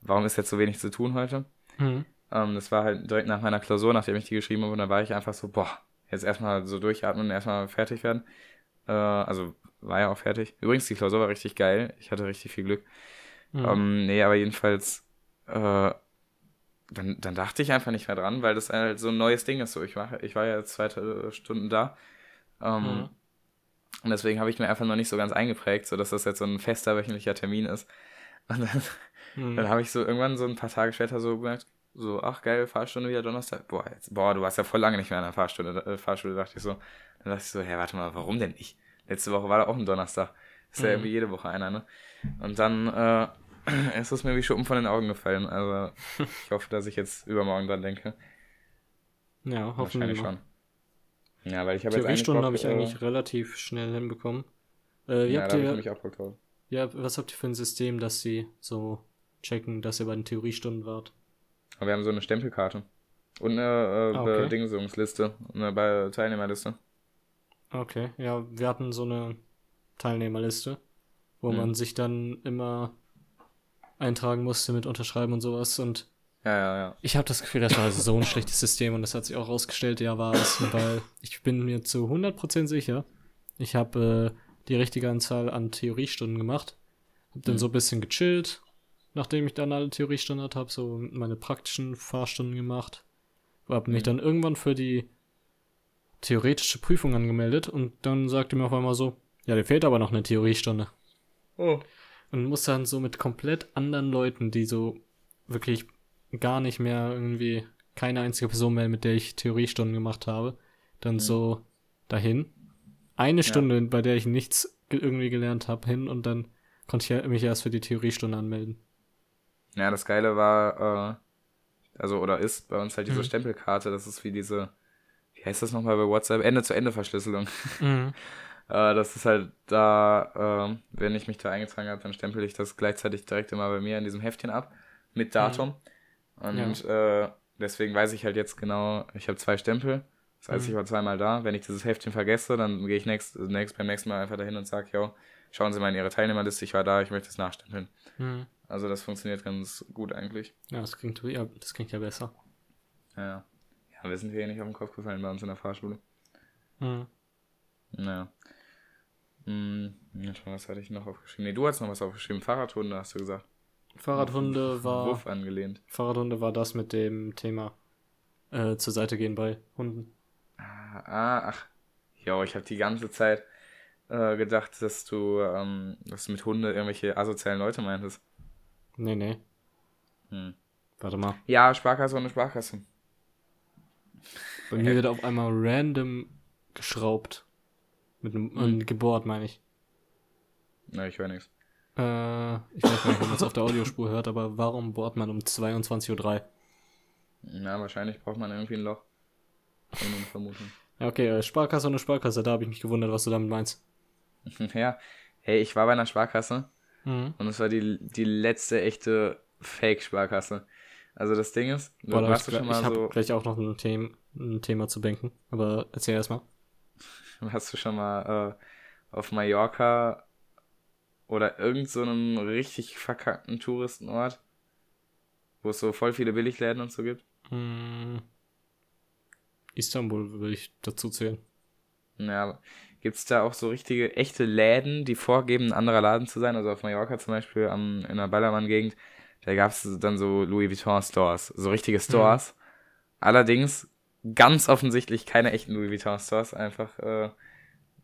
warum ist jetzt so wenig zu tun heute? Mhm. Ähm, das war halt direkt nach meiner Klausur, nachdem ich die geschrieben habe, und da war ich einfach so, boah, jetzt erstmal so durchatmen, erstmal fertig werden. Äh, also war ja auch fertig. Übrigens, die Klausur war richtig geil. Ich hatte richtig viel Glück. Mhm. Ähm, nee, aber jedenfalls, äh, dann, dann dachte ich einfach nicht mehr dran, weil das halt so ein neues Ding ist. So, ich war, ich war ja jetzt zwei Stunden da. Ähm, Mhm. Und deswegen habe ich mir einfach noch nicht so ganz eingeprägt, so dass das jetzt so ein fester wöchentlicher Termin ist. Und dann, Mhm. dann habe ich so irgendwann so ein paar Tage später so gemerkt, so, ach geil, Fahrstunde wieder Donnerstag. Boah, jetzt, boah, du warst ja voll lange nicht mehr in der Fahrstunde, äh, Fahrschule, dachte ich so. Dann dachte ich so, hä, warte mal, warum denn nicht? Letzte Woche war da auch ein Donnerstag. Ist ja Mhm. irgendwie jede Woche einer, ne? Und dann äh, ist es mir wie Schuppen von den Augen gefallen. Also ich hoffe, dass ich jetzt übermorgen dran denke. ja, hoffen wir Wahrscheinlich mal. schon. Ja, weil ich habe jetzt Theoriestunden habe ich äh, eigentlich relativ schnell hinbekommen. Äh, wie Ja, habt ihr, mich auch ja, was habt ihr für ein System, dass sie so checken, dass ihr bei den Theoriestunden wart? Aber wir haben so eine Stempelkarte. Und eine äh, Ah, okay. Bedingungsliste, eine Teilnehmerliste. Okay, ja, wir hatten so eine Teilnehmerliste, wo Mhm. man sich dann immer eintragen musste mit Unterschreiben und sowas. Und Ja, ja, ja. ich habe das Gefühl, das war so ein schlechtes System und das hat sich auch rausgestellt, ja, war es, weil ich bin mir zu 100% sicher, ich habe äh, die richtige Anzahl an Theoriestunden gemacht, habe dann Mhm. so ein bisschen gechillt, nachdem ich dann alle Theoriestunden hatte, habe so meine praktischen Fahrstunden gemacht, habe mich Mhm. dann irgendwann für die theoretische Prüfung angemeldet und dann sagte mir auf einmal so, ja, dir fehlt aber noch eine Theoriestunde. Oh. Und musste dann so mit komplett anderen Leuten, die so wirklich gar nicht mehr irgendwie keine einzige Person mehr, mit der ich Theoriestunden gemacht habe, dann Mhm. so dahin. Eine Ja. Stunde, bei der ich nichts ge- irgendwie gelernt habe, hin und dann konnte ich mich erst für die Theoriestunde anmelden. Ja, das Geile war, äh, also oder ist bei uns halt diese Mhm. Stempelkarte, das ist wie diese, wie heißt das nochmal bei WhatsApp? Ende-zu-Ende-Verschlüsselung. Mhm. Äh, das ist halt da, ähm, wenn ich mich da eingetragen habe, dann stempel ich das gleichzeitig direkt immer bei mir in diesem Heftchen ab mit Datum. Und äh, deswegen weiß ich halt jetzt genau, ich habe zwei Stempel. Das heißt, Mhm. ich war zweimal da. Wenn ich dieses Heftchen vergesse, dann gehe ich next, next, beim nächsten Mal einfach dahin und sage, yo, schauen Sie mal in Ihre Teilnehmerliste, ich war da, ich möchte es nachstempeln. Mhm. Also das funktioniert ganz gut eigentlich. Ja, das klingt, ja, das klingt ja besser. Ja, ja. Wir sind hier nicht auf den Kopf gefallen bei uns in der Fahrschule. Mhm. Naja. Hm, was hatte ich noch aufgeschrieben? Nee, du hast noch was aufgeschrieben. Fahrradhunde, hast du gesagt. Fahrradhunde war. Wuff angelehnt. Fahrradhunde war das mit dem Thema äh, zur Seite gehen bei Hunden. Ah, ah, ach. Jo, ich habe die ganze Zeit äh, gedacht, dass du, ähm, dass du mit Hunde irgendwelche asozialen Leute meintest. Nee, nee. Hm. Warte mal. Ja, Sparkasse ohne Sparkasse. Bei mir wird auf einmal random geschraubt. Mit einem, Hm. gebohrt, meine ich. Na, ich höre nichts. Äh, ich weiß nicht, ob man es auf der Audiospur hört, aber warum bohrt man um 22.03 Uhr? Na, wahrscheinlich braucht man irgendwie ein Loch. Eine. Ja, okay, äh, Sparkasse ohne Sparkasse, da habe ich mich gewundert, was du damit meinst. ja. Hey, ich war bei einer Sparkasse Mhm. und es war die, die letzte echte Fake-Sparkasse. Also das Ding ist, du Boah, da hab ich du schon ich mal habe so, gleich auch noch ein, Them ein Thema zu denken, aber erzähl erst mal. hast du schon mal äh, auf Mallorca oder irgend so einem richtig verkackten Touristenort, wo es so voll viele Billigläden und so gibt? Mm, Istanbul würde ich dazu zählen. Ja, aber gibt's da auch so richtige, echte Läden, die vorgeben, ein anderer Laden zu sein? Also auf Mallorca zum Beispiel, am, in der Ballermann-Gegend, da gab's dann so Louis Vuitton-Stores, so richtige Stores. Allerdings ganz offensichtlich keine echten Louis Vuitton-Stores, einfach, äh,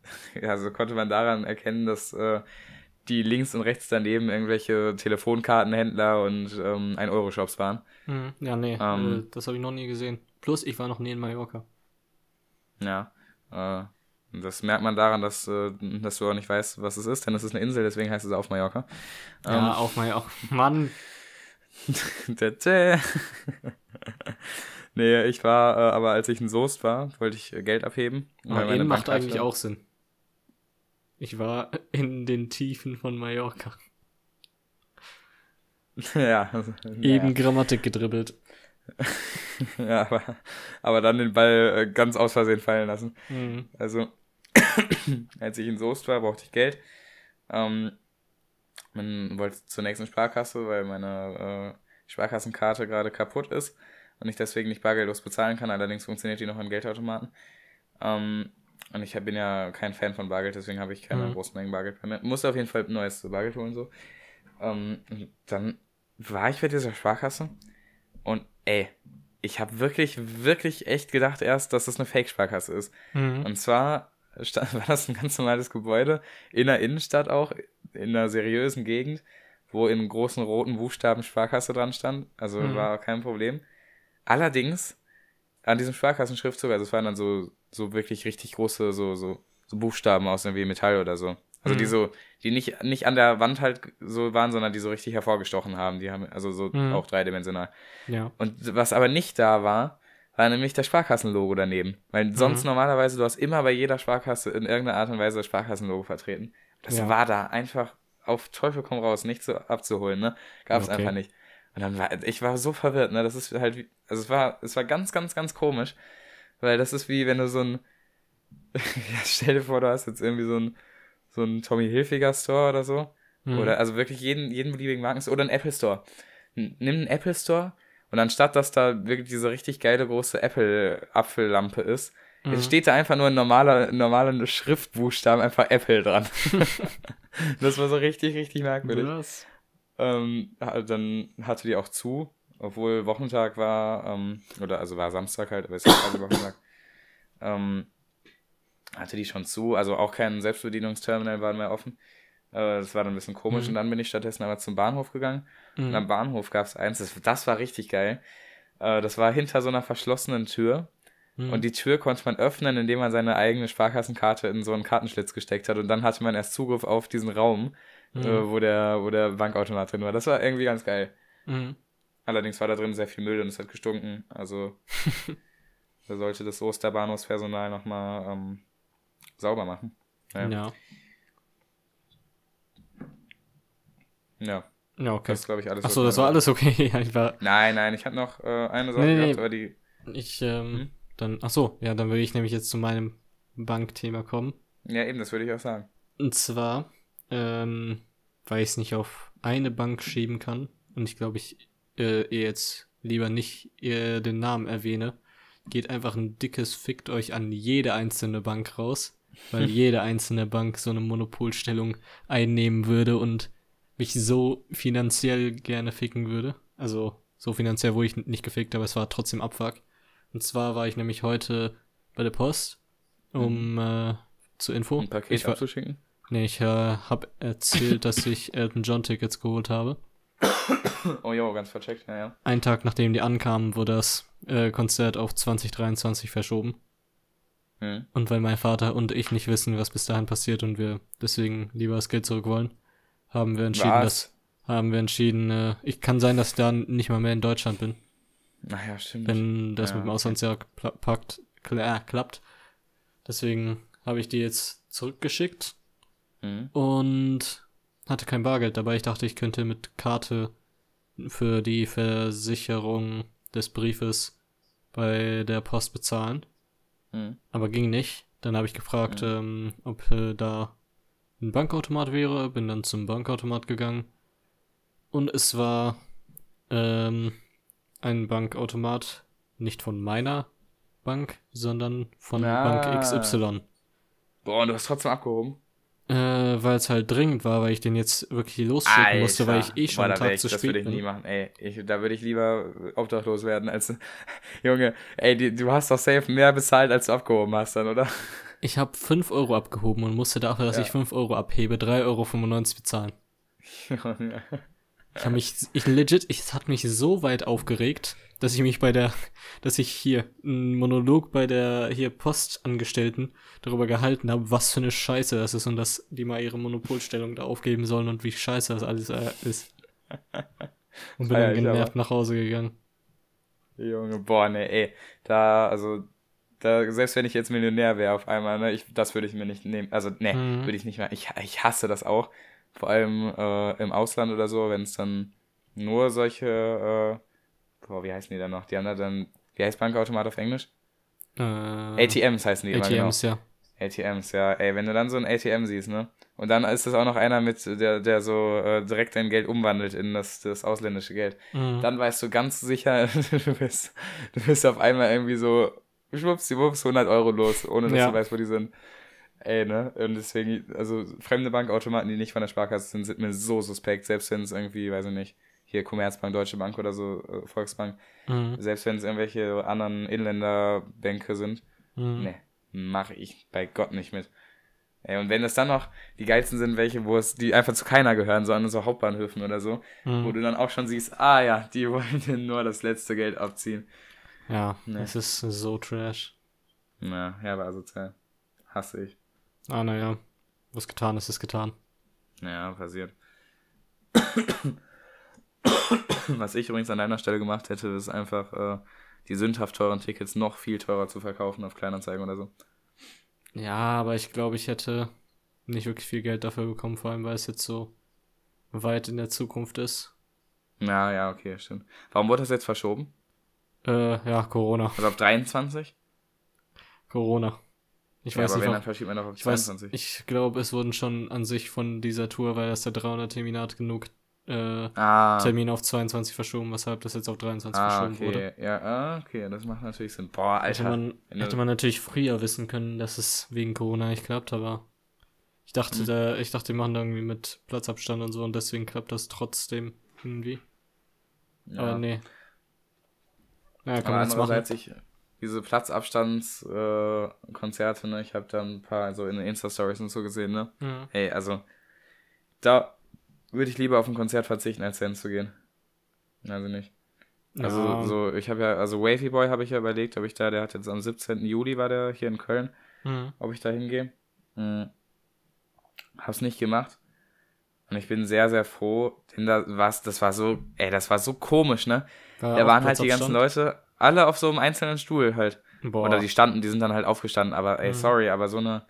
ja, so konnte man daran erkennen, dass äh, die links und rechts daneben irgendwelche Telefonkartenhändler und ähm, 1-Euro-Shops waren. Mhm. Ja, nee, Ähm. äh, das habe ich noch nie gesehen. Plus, ich war noch nie in Mallorca. Ja, äh, und das merkt man daran, dass, äh, dass du auch nicht weißt, was es ist, denn es ist eine Insel, deswegen heißt es auf Mallorca. Ja, auf Mallorca. Mann, Ähm, nee, ich war, äh, aber als ich in Soest war, wollte ich äh, Geld abheben. aber meine eben macht eigentlich auch Sinn. Ich war in den Tiefen von Mallorca. ja, also, Eben Grammatik gedribbelt. ja aber, aber dann den Ball ganz aus Versehen fallen lassen. Mhm. Also, als ich in Soest war, brauchte ich Geld. Ähm, man wollte zur nächsten Sparkasse, weil meine äh, Sparkassenkarte gerade kaputt ist und ich deswegen nicht bargeldlos bezahlen kann. Allerdings funktioniert die noch an Geldautomaten. Ähm, und ich bin ja kein Fan von Bargeld, deswegen habe ich keine Mhm. großen Mengen Bargeld mir. Muss auf jeden Fall ein neues Bargeld holen, so. Ähm, dann war ich bei dieser Sparkasse und ey, ich habe wirklich, wirklich echt gedacht erst, dass das eine Fake-Sparkasse ist. Mhm. Und zwar sta- war das ein ganz normales Gebäude in der Innenstadt auch, in einer seriösen Gegend, wo in großen roten Buchstaben Sparkasse dran stand. Also Mhm. war kein Problem. Allerdings an diesem Sparkassenschriftzug, also es waren dann so, so wirklich richtig große so, so, so Buchstaben aus irgendwie Metall oder so. Also die Mhm. so, die nicht, nicht an der Wand halt so waren, sondern die so richtig hervorgestochen haben. Die haben also so Mhm. auch dreidimensional. Ja. Und was aber nicht da war, war nämlich das Sparkassenlogo daneben. Weil sonst Mhm. normalerweise, du hast immer bei jeder Sparkasse in irgendeiner Art und Weise das Sparkassenlogo vertreten. Das Ja. war da einfach auf Teufel komm raus, nicht so abzuholen, ne? Gab's Okay. einfach nicht. Und dann war, ich war so verwirrt, ne? Das ist halt wie, also es war, es war ganz, ganz, ganz komisch. Weil das ist wie wenn du so ein, ja, stell dir vor, du hast jetzt irgendwie so ein, so ein Tommy Hilfiger Store oder so. Mhm. Oder also wirklich jeden, jeden beliebigen Marken oder ein Apple Store. Nimm einen Apple Store und anstatt dass da wirklich diese richtig geile große Apple-Apfellampe ist, Mhm. jetzt steht da einfach nur ein normaler, normaler Schriftbuchstaben, einfach Apple dran. das war so richtig, richtig merkwürdig. Was? Ähm, dann hatte die auch zu, obwohl Wochentag war, ähm, oder also war Samstag halt, aber es ist quasi Wochentag. Ähm, hatte die schon zu, also auch kein Selbstbedienungsterminal war mehr offen. Das war dann ein bisschen komisch Mhm. und dann bin ich stattdessen aber zum Bahnhof gegangen. Und am Mhm. Bahnhof gab es eins, das, das war richtig geil. Äh, das war hinter so einer verschlossenen Tür. Mhm. Und die Tür konnte man öffnen, indem man seine eigene Sparkassenkarte in so einen Kartenschlitz gesteckt hat. Und dann hatte man erst Zugriff auf diesen Raum, Mhm. äh, wo, der, wo der Bankautomat drin war. Das war irgendwie ganz geil. Mhm. Allerdings war da drin sehr viel Müll und es hat gestunken. Also da sollte das Osterbahnhofspersonal nochmal ähm, sauber machen. Ja. Ja. Ja. Ja, okay. Das ist, glaube ich, alles. Achso, das war alles okay. Ja, ich war. Nein, nein, ich habe noch äh, eine Sache Nee, nee, gehabt, aber die. Ich, ähm, Hm? dann. Achso, ja, dann würde ich nämlich jetzt zu meinem Bankthema kommen. Ja, eben, das würde ich auch sagen. Und zwar, ähm, weil ich es nicht auf eine Bank schieben kann und ich glaube, ich äh, ihr jetzt lieber nicht ihr den Namen erwähne, geht einfach ein dickes Fickt euch an jede einzelne Bank raus, weil jede einzelne Bank so eine Monopolstellung einnehmen würde und mich so finanziell gerne ficken würde. Also so finanziell wurde ich nicht gefickt, aber es war trotzdem Abfuck. Und zwar war ich nämlich heute bei der Post, um äh, zur Info. Ein Paket ich war, abzuschicken. Nee, ich äh, habe erzählt, dass ich Elton John Tickets geholt habe. Oh jo, ganz vercheckt, ja, ja. Einen Tag nachdem die ankamen, wurde das äh, Konzert auf 2023 verschoben. Hm. Und weil mein Vater und ich nicht wissen, was bis dahin passiert und wir deswegen lieber das Geld zurück wollen, haben wir entschieden, dass haben wir entschieden, äh, ich kann sein, dass ich dann nicht mal mehr in Deutschland bin, Naja, stimmt. wenn das Ja, mit dem okay. Auslandsjahr pla- packt, kla klappt. Deswegen habe ich die jetzt zurückgeschickt Hm. und hatte kein Bargeld dabei. Ich dachte, ich könnte mit Karte für die Versicherung des Briefes bei der Post bezahlen. Hm. Aber ging nicht. Dann habe ich gefragt, ähm, ob äh, da ein Bankautomat wäre. Bin dann zum Bankautomat gegangen. Und es war ähm, ein Bankautomat, nicht von meiner Bank, sondern von Ah. Bank XY. Boah, und du hast trotzdem abgehoben? Äh, weil es halt dringend war, weil ich den jetzt wirklich losschicken musste, weil ich eh schon Boah, einen Tag ich, zu Das spät würde ich bin. nie machen, ey. Ich, da würde ich lieber obdachlos werden als. Junge, ey, die, du hast doch safe mehr bezahlt, als du abgehoben hast dann, oder? Ich habe 5 Euro abgehoben und musste dafür, dass Ja. ich 5 Euro abhebe, 3,95 Euro bezahlen. Junge. Ich habe mich, ich legit, ich, es hat mich so weit aufgeregt, dass ich mich bei der, dass ich hier einen Monolog bei der hier Postangestellten darüber gehalten habe, was für eine Scheiße das ist und dass die mal ihre Monopolstellung da aufgeben sollen und wie scheiße das alles äh, ist. Und bin Feier dann ich genervt nach Hause gegangen. Junge, boah, ne, ey. Da, also, da, selbst wenn ich jetzt Millionär wäre auf einmal, ne, ich, das würde ich mir nicht nehmen. Also, ne, Mhm. würde ich nicht mehr. Ich, ich hasse das auch. Vor allem äh, im Ausland oder so, wenn es dann nur solche, äh, boah, wie heißen die dann noch? Die haben da dann, wie heißt Bankautomat auf Englisch? Äh, ATMs heißen die immer, genau. ATMs, ja. ATMs, ja. Ey, wenn du dann so ein ATM siehst, ne? Und dann ist das auch noch einer mit, der, der so äh, direkt dein Geld umwandelt in das, das ausländische Geld. Mhm. Dann weißt du ganz sicher, du bist, du bist auf einmal irgendwie so, schwuppsdiwupps, 100 Euro los, ohne dass Ja. du weißt, wo die sind. Ey, ne? Und deswegen, also fremde Bankautomaten, die nicht von der Sparkasse sind, sind mir so suspekt, selbst wenn es irgendwie, weiß ich nicht, hier Commerzbank, Deutsche Bank oder so, äh, Volksbank, Mhm. selbst wenn es irgendwelche anderen Inländerbänke sind, Mhm. Ne, mache ich bei Gott nicht mit. Ey, und wenn es dann noch die geilsten sind, welche, wo es die einfach zu keiner gehören, sondern so Hauptbahnhöfen oder so, wo Mhm. du dann auch schon siehst, ah ja, die wollen dir nur das letzte Geld abziehen. Ja, Ne. es ist so trash. Na, ja, war asozial. Hasse ich. Ah, naja. Was getan ist, ist getan. Ja, passiert. Was ich übrigens an deiner Stelle gemacht hätte, ist einfach äh, die sündhaft teuren Tickets noch viel teurer zu verkaufen auf Kleinanzeigen oder so. Ja, aber ich glaube, ich hätte nicht wirklich viel Geld dafür bekommen, vor allem weil es jetzt so weit in der Zukunft ist. Ja, ja, okay, stimmt. Warum wurde das jetzt verschoben? Äh, ja, Corona. Also auf 23? Corona. Ich ja, weiß aber nicht, wenn, warum. dann verschiebt man auf Ich weiß, 22. ich glaube, es wurden schon an sich von dieser Tour, weil das der 300 Terminat genug äh, ah, Termin auf 22 verschoben, weshalb das jetzt auf 23 ah, verschoben okay. wurde. Ja, ah, okay, das macht natürlich Sinn. Boah, Hätte Alter. man, wenn du- hätte man natürlich früher wissen können, dass es wegen Corona nicht klappt, aber ich dachte, Mhm. da, ich dachte, die machen da irgendwie mit Platzabstand und so und deswegen klappt das trotzdem irgendwie. ja. Aber nee. Ja, kann Aber man jetzt machen. andererseits, ich, diese Platzabstandskonzerte, äh, ne, ich habe da ein paar so in den Insta-Stories und so gesehen, ne. Mhm. Hey, also, da würde ich lieber auf ein Konzert verzichten, als dahin zu gehen. Also nicht. Also, ja, so, ich habe ja, also Wavy Boy habe ich ja überlegt, ob ich da, der hat jetzt am 17. Juli war der hier in Köln, Mhm. ob ich da hingehe. Hm. Hab's nicht gemacht. Und ich bin sehr, sehr froh, denn da war's, das war so, ey, das war so komisch, ne? Da auch waren halt die ganzen Platzabstand? Leute, alle auf so einem einzelnen Stuhl halt. Boah. Oder die standen, die sind dann halt aufgestanden, aber ey, Mhm. sorry, aber so eine,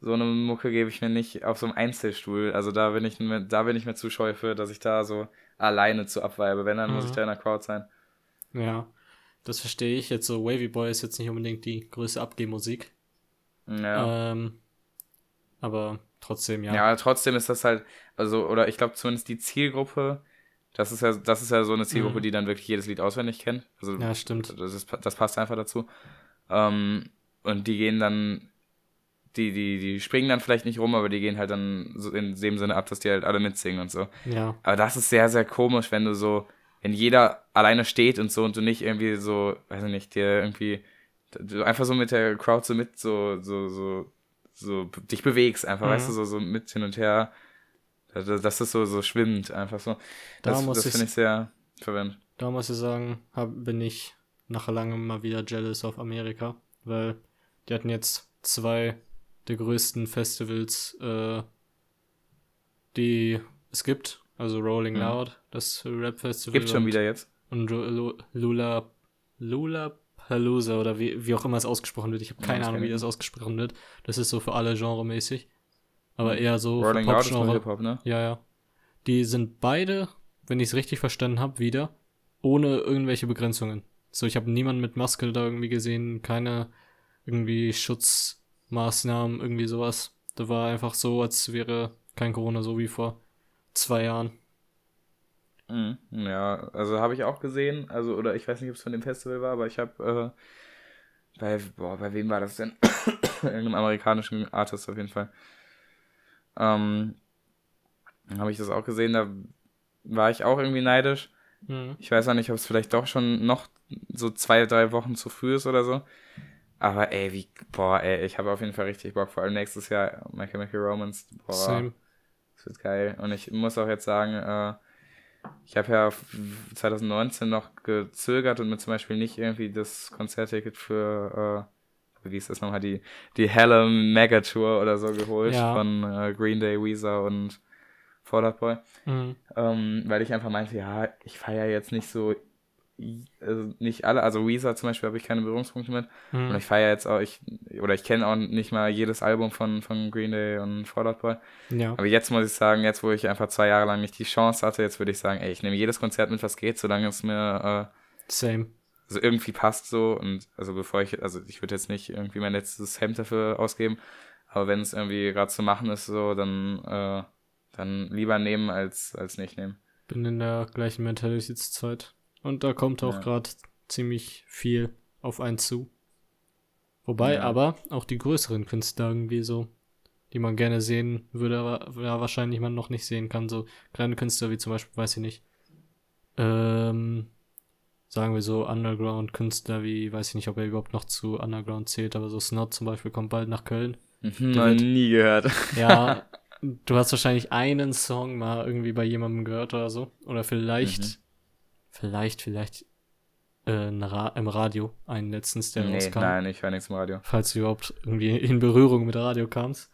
so eine Mucke gebe ich mir nicht auf so einem Einzelstuhl. Also da bin ich mir, da bin ich mir zu scheu für, dass ich da so alleine zu abweibe. Wenn, dann muss Mhm. ich da in der Crowd sein. Ja, das verstehe ich. Jetzt so Wavy Boy ist jetzt nicht unbedingt die größte Abgehmusik. Ja. Ähm, aber trotzdem, ja. ja. trotzdem ist das halt, also, oder ich glaube zumindest die Zielgruppe, das ist ja, das ist ja so eine Zielgruppe, Mhm. die dann wirklich jedes Lied auswendig kennt. Also Ja, stimmt. das, ist, das passt einfach dazu. Ähm, und die gehen dann, die, die, die springen dann vielleicht nicht rum, aber die gehen halt dann so in dem Sinne ab, dass die halt alle mitsingen und so. Ja. Aber das ist sehr, sehr komisch, wenn du so, wenn jeder alleine steht und so und du nicht irgendwie so, weiß ich nicht, dir irgendwie, du einfach so mit der Crowd so mit, so, so, so, so dich bewegst, einfach, Mhm. weißt du, so, so mit hin und her. Das, das ist so, so schwimmend, einfach so. Da Das, muss das finde ich sehr verwirrend. Da muss ich sagen, hab, bin ich nach langem mal wieder jealous auf Amerika, weil Die hatten jetzt zwei der größten Festivals, äh, die es gibt. Also Rolling Mhm. Loud, das Rap-Festival. Gibt's schon wieder jetzt. Und Lu- Lu- Lula, Lula Palooza oder wie, wie auch immer es ausgesprochen wird. Ich habe keine Ahnung, wie das ausgesprochen wird. Das ist so für alle genremäßig. Aber eher so. Rolling für Loud ist. Hip-Hop, ne? Ja, ja. Die sind beide, wenn ich es richtig verstanden habe, wieder ohne irgendwelche Begrenzungen. So, ich habe niemanden mit Maske da irgendwie gesehen, keine irgendwie Schutzmaßnahmen, irgendwie sowas. Da war einfach so, als wäre kein Corona, so wie vor zwei Jahren. Mhm. Ja, also habe ich auch gesehen, also oder ich weiß nicht, ob es von dem Festival war, aber ich habe äh, bei boah, bei wem war das denn? Irgendeinem amerikanischen Artist auf jeden Fall. Ähm, habe ich das auch gesehen, da war ich auch irgendwie neidisch. Mhm. Ich weiß auch nicht, ob es vielleicht doch schon noch so zwei, drei Wochen zu früh ist oder so. Aber ey, wie, boah, ey, ich habe auf jeden Fall richtig Bock, vor allem nächstes Jahr My Chemical Romance. Boah, Same. das wird geil. Und ich muss auch jetzt sagen, äh, ich habe ja f- 2019 noch gezögert und mir zum Beispiel nicht irgendwie das Konzertticket für, äh, wie ist das nochmal, die, die helle Mega-Tour oder so geholt Ja. von äh, Green Day, Weezer und Fall Out Boy. Mhm. Ähm, weil ich einfach meinte, ja, ich feiere jetzt nicht so, also nicht alle, also Weezer zum Beispiel habe ich keine Berührungspunkte mit. Und Mhm. ich feiere jetzt auch, ich, oder ich kenne auch nicht mal jedes Album von, von Green Day und Fall Out Boy. Ja. Aber jetzt muss ich sagen, jetzt wo ich einfach zwei Jahre lang nicht die Chance hatte, jetzt würde ich sagen, ey, ich nehme jedes Konzert mit, was geht, solange es mir Same. äh, also irgendwie passt so. Und also bevor ich, also ich würde jetzt nicht irgendwie mein letztes Hemd dafür ausgeben. Aber wenn es irgendwie gerade zu machen ist, so, dann, äh, dann lieber nehmen als, als nicht nehmen. Bin in der gleichen Mentalitätszeit. Und da kommt auch Ja. gerade ziemlich viel auf einen zu. Wobei Ja. aber auch die größeren Künstler irgendwie so, die man gerne sehen würde, aber ja, wahrscheinlich man noch nicht sehen kann. So kleine Künstler wie zum Beispiel, weiß ich nicht, ähm, sagen wir so Underground-Künstler wie, weiß ich nicht, ob er überhaupt noch zu Underground zählt, aber so Snot zum Beispiel kommt bald nach Köln. Noch wird- nie gehört. Ja, du hast wahrscheinlich einen Song mal irgendwie bei jemandem gehört oder so. Oder vielleicht, Mhm. Vielleicht, vielleicht äh, Ra im Radio, einen letztens, der nee, rauskam. nein, ich höre nichts im Radio. Falls du überhaupt irgendwie in Berührung mit Radio kamst.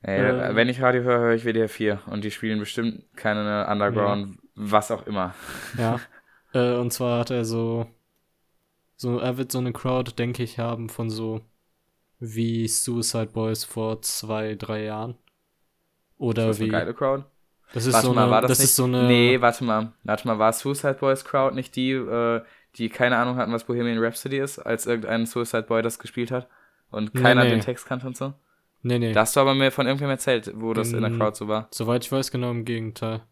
Ey, Ähm. wenn ich Radio höre, höre ich WDR 4 und die spielen bestimmt keine Underground, was auch immer. Ja. äh, und zwar hat er so, so, er wird so eine Crowd, denke ich, haben von so wie Suicide Boys vor zwei, drei Jahren. Oder das ist wie. eine geile Crowd. Das ist warte so mal, eine, war das, das nicht? ist so eine. Nee, warte mal. Warte mal, war Suicide Boys Crowd nicht die, äh, die keine Ahnung hatten, was Bohemian Rhapsody ist, als irgendein Suicide Boy das gespielt hat? Und Nee, keiner nee. den Text kannte und so? nee, nee. Da hast du aber mir von irgendwem erzählt, wo das in der Mm. Crowd so war. Soweit ich weiß, genau im Gegenteil.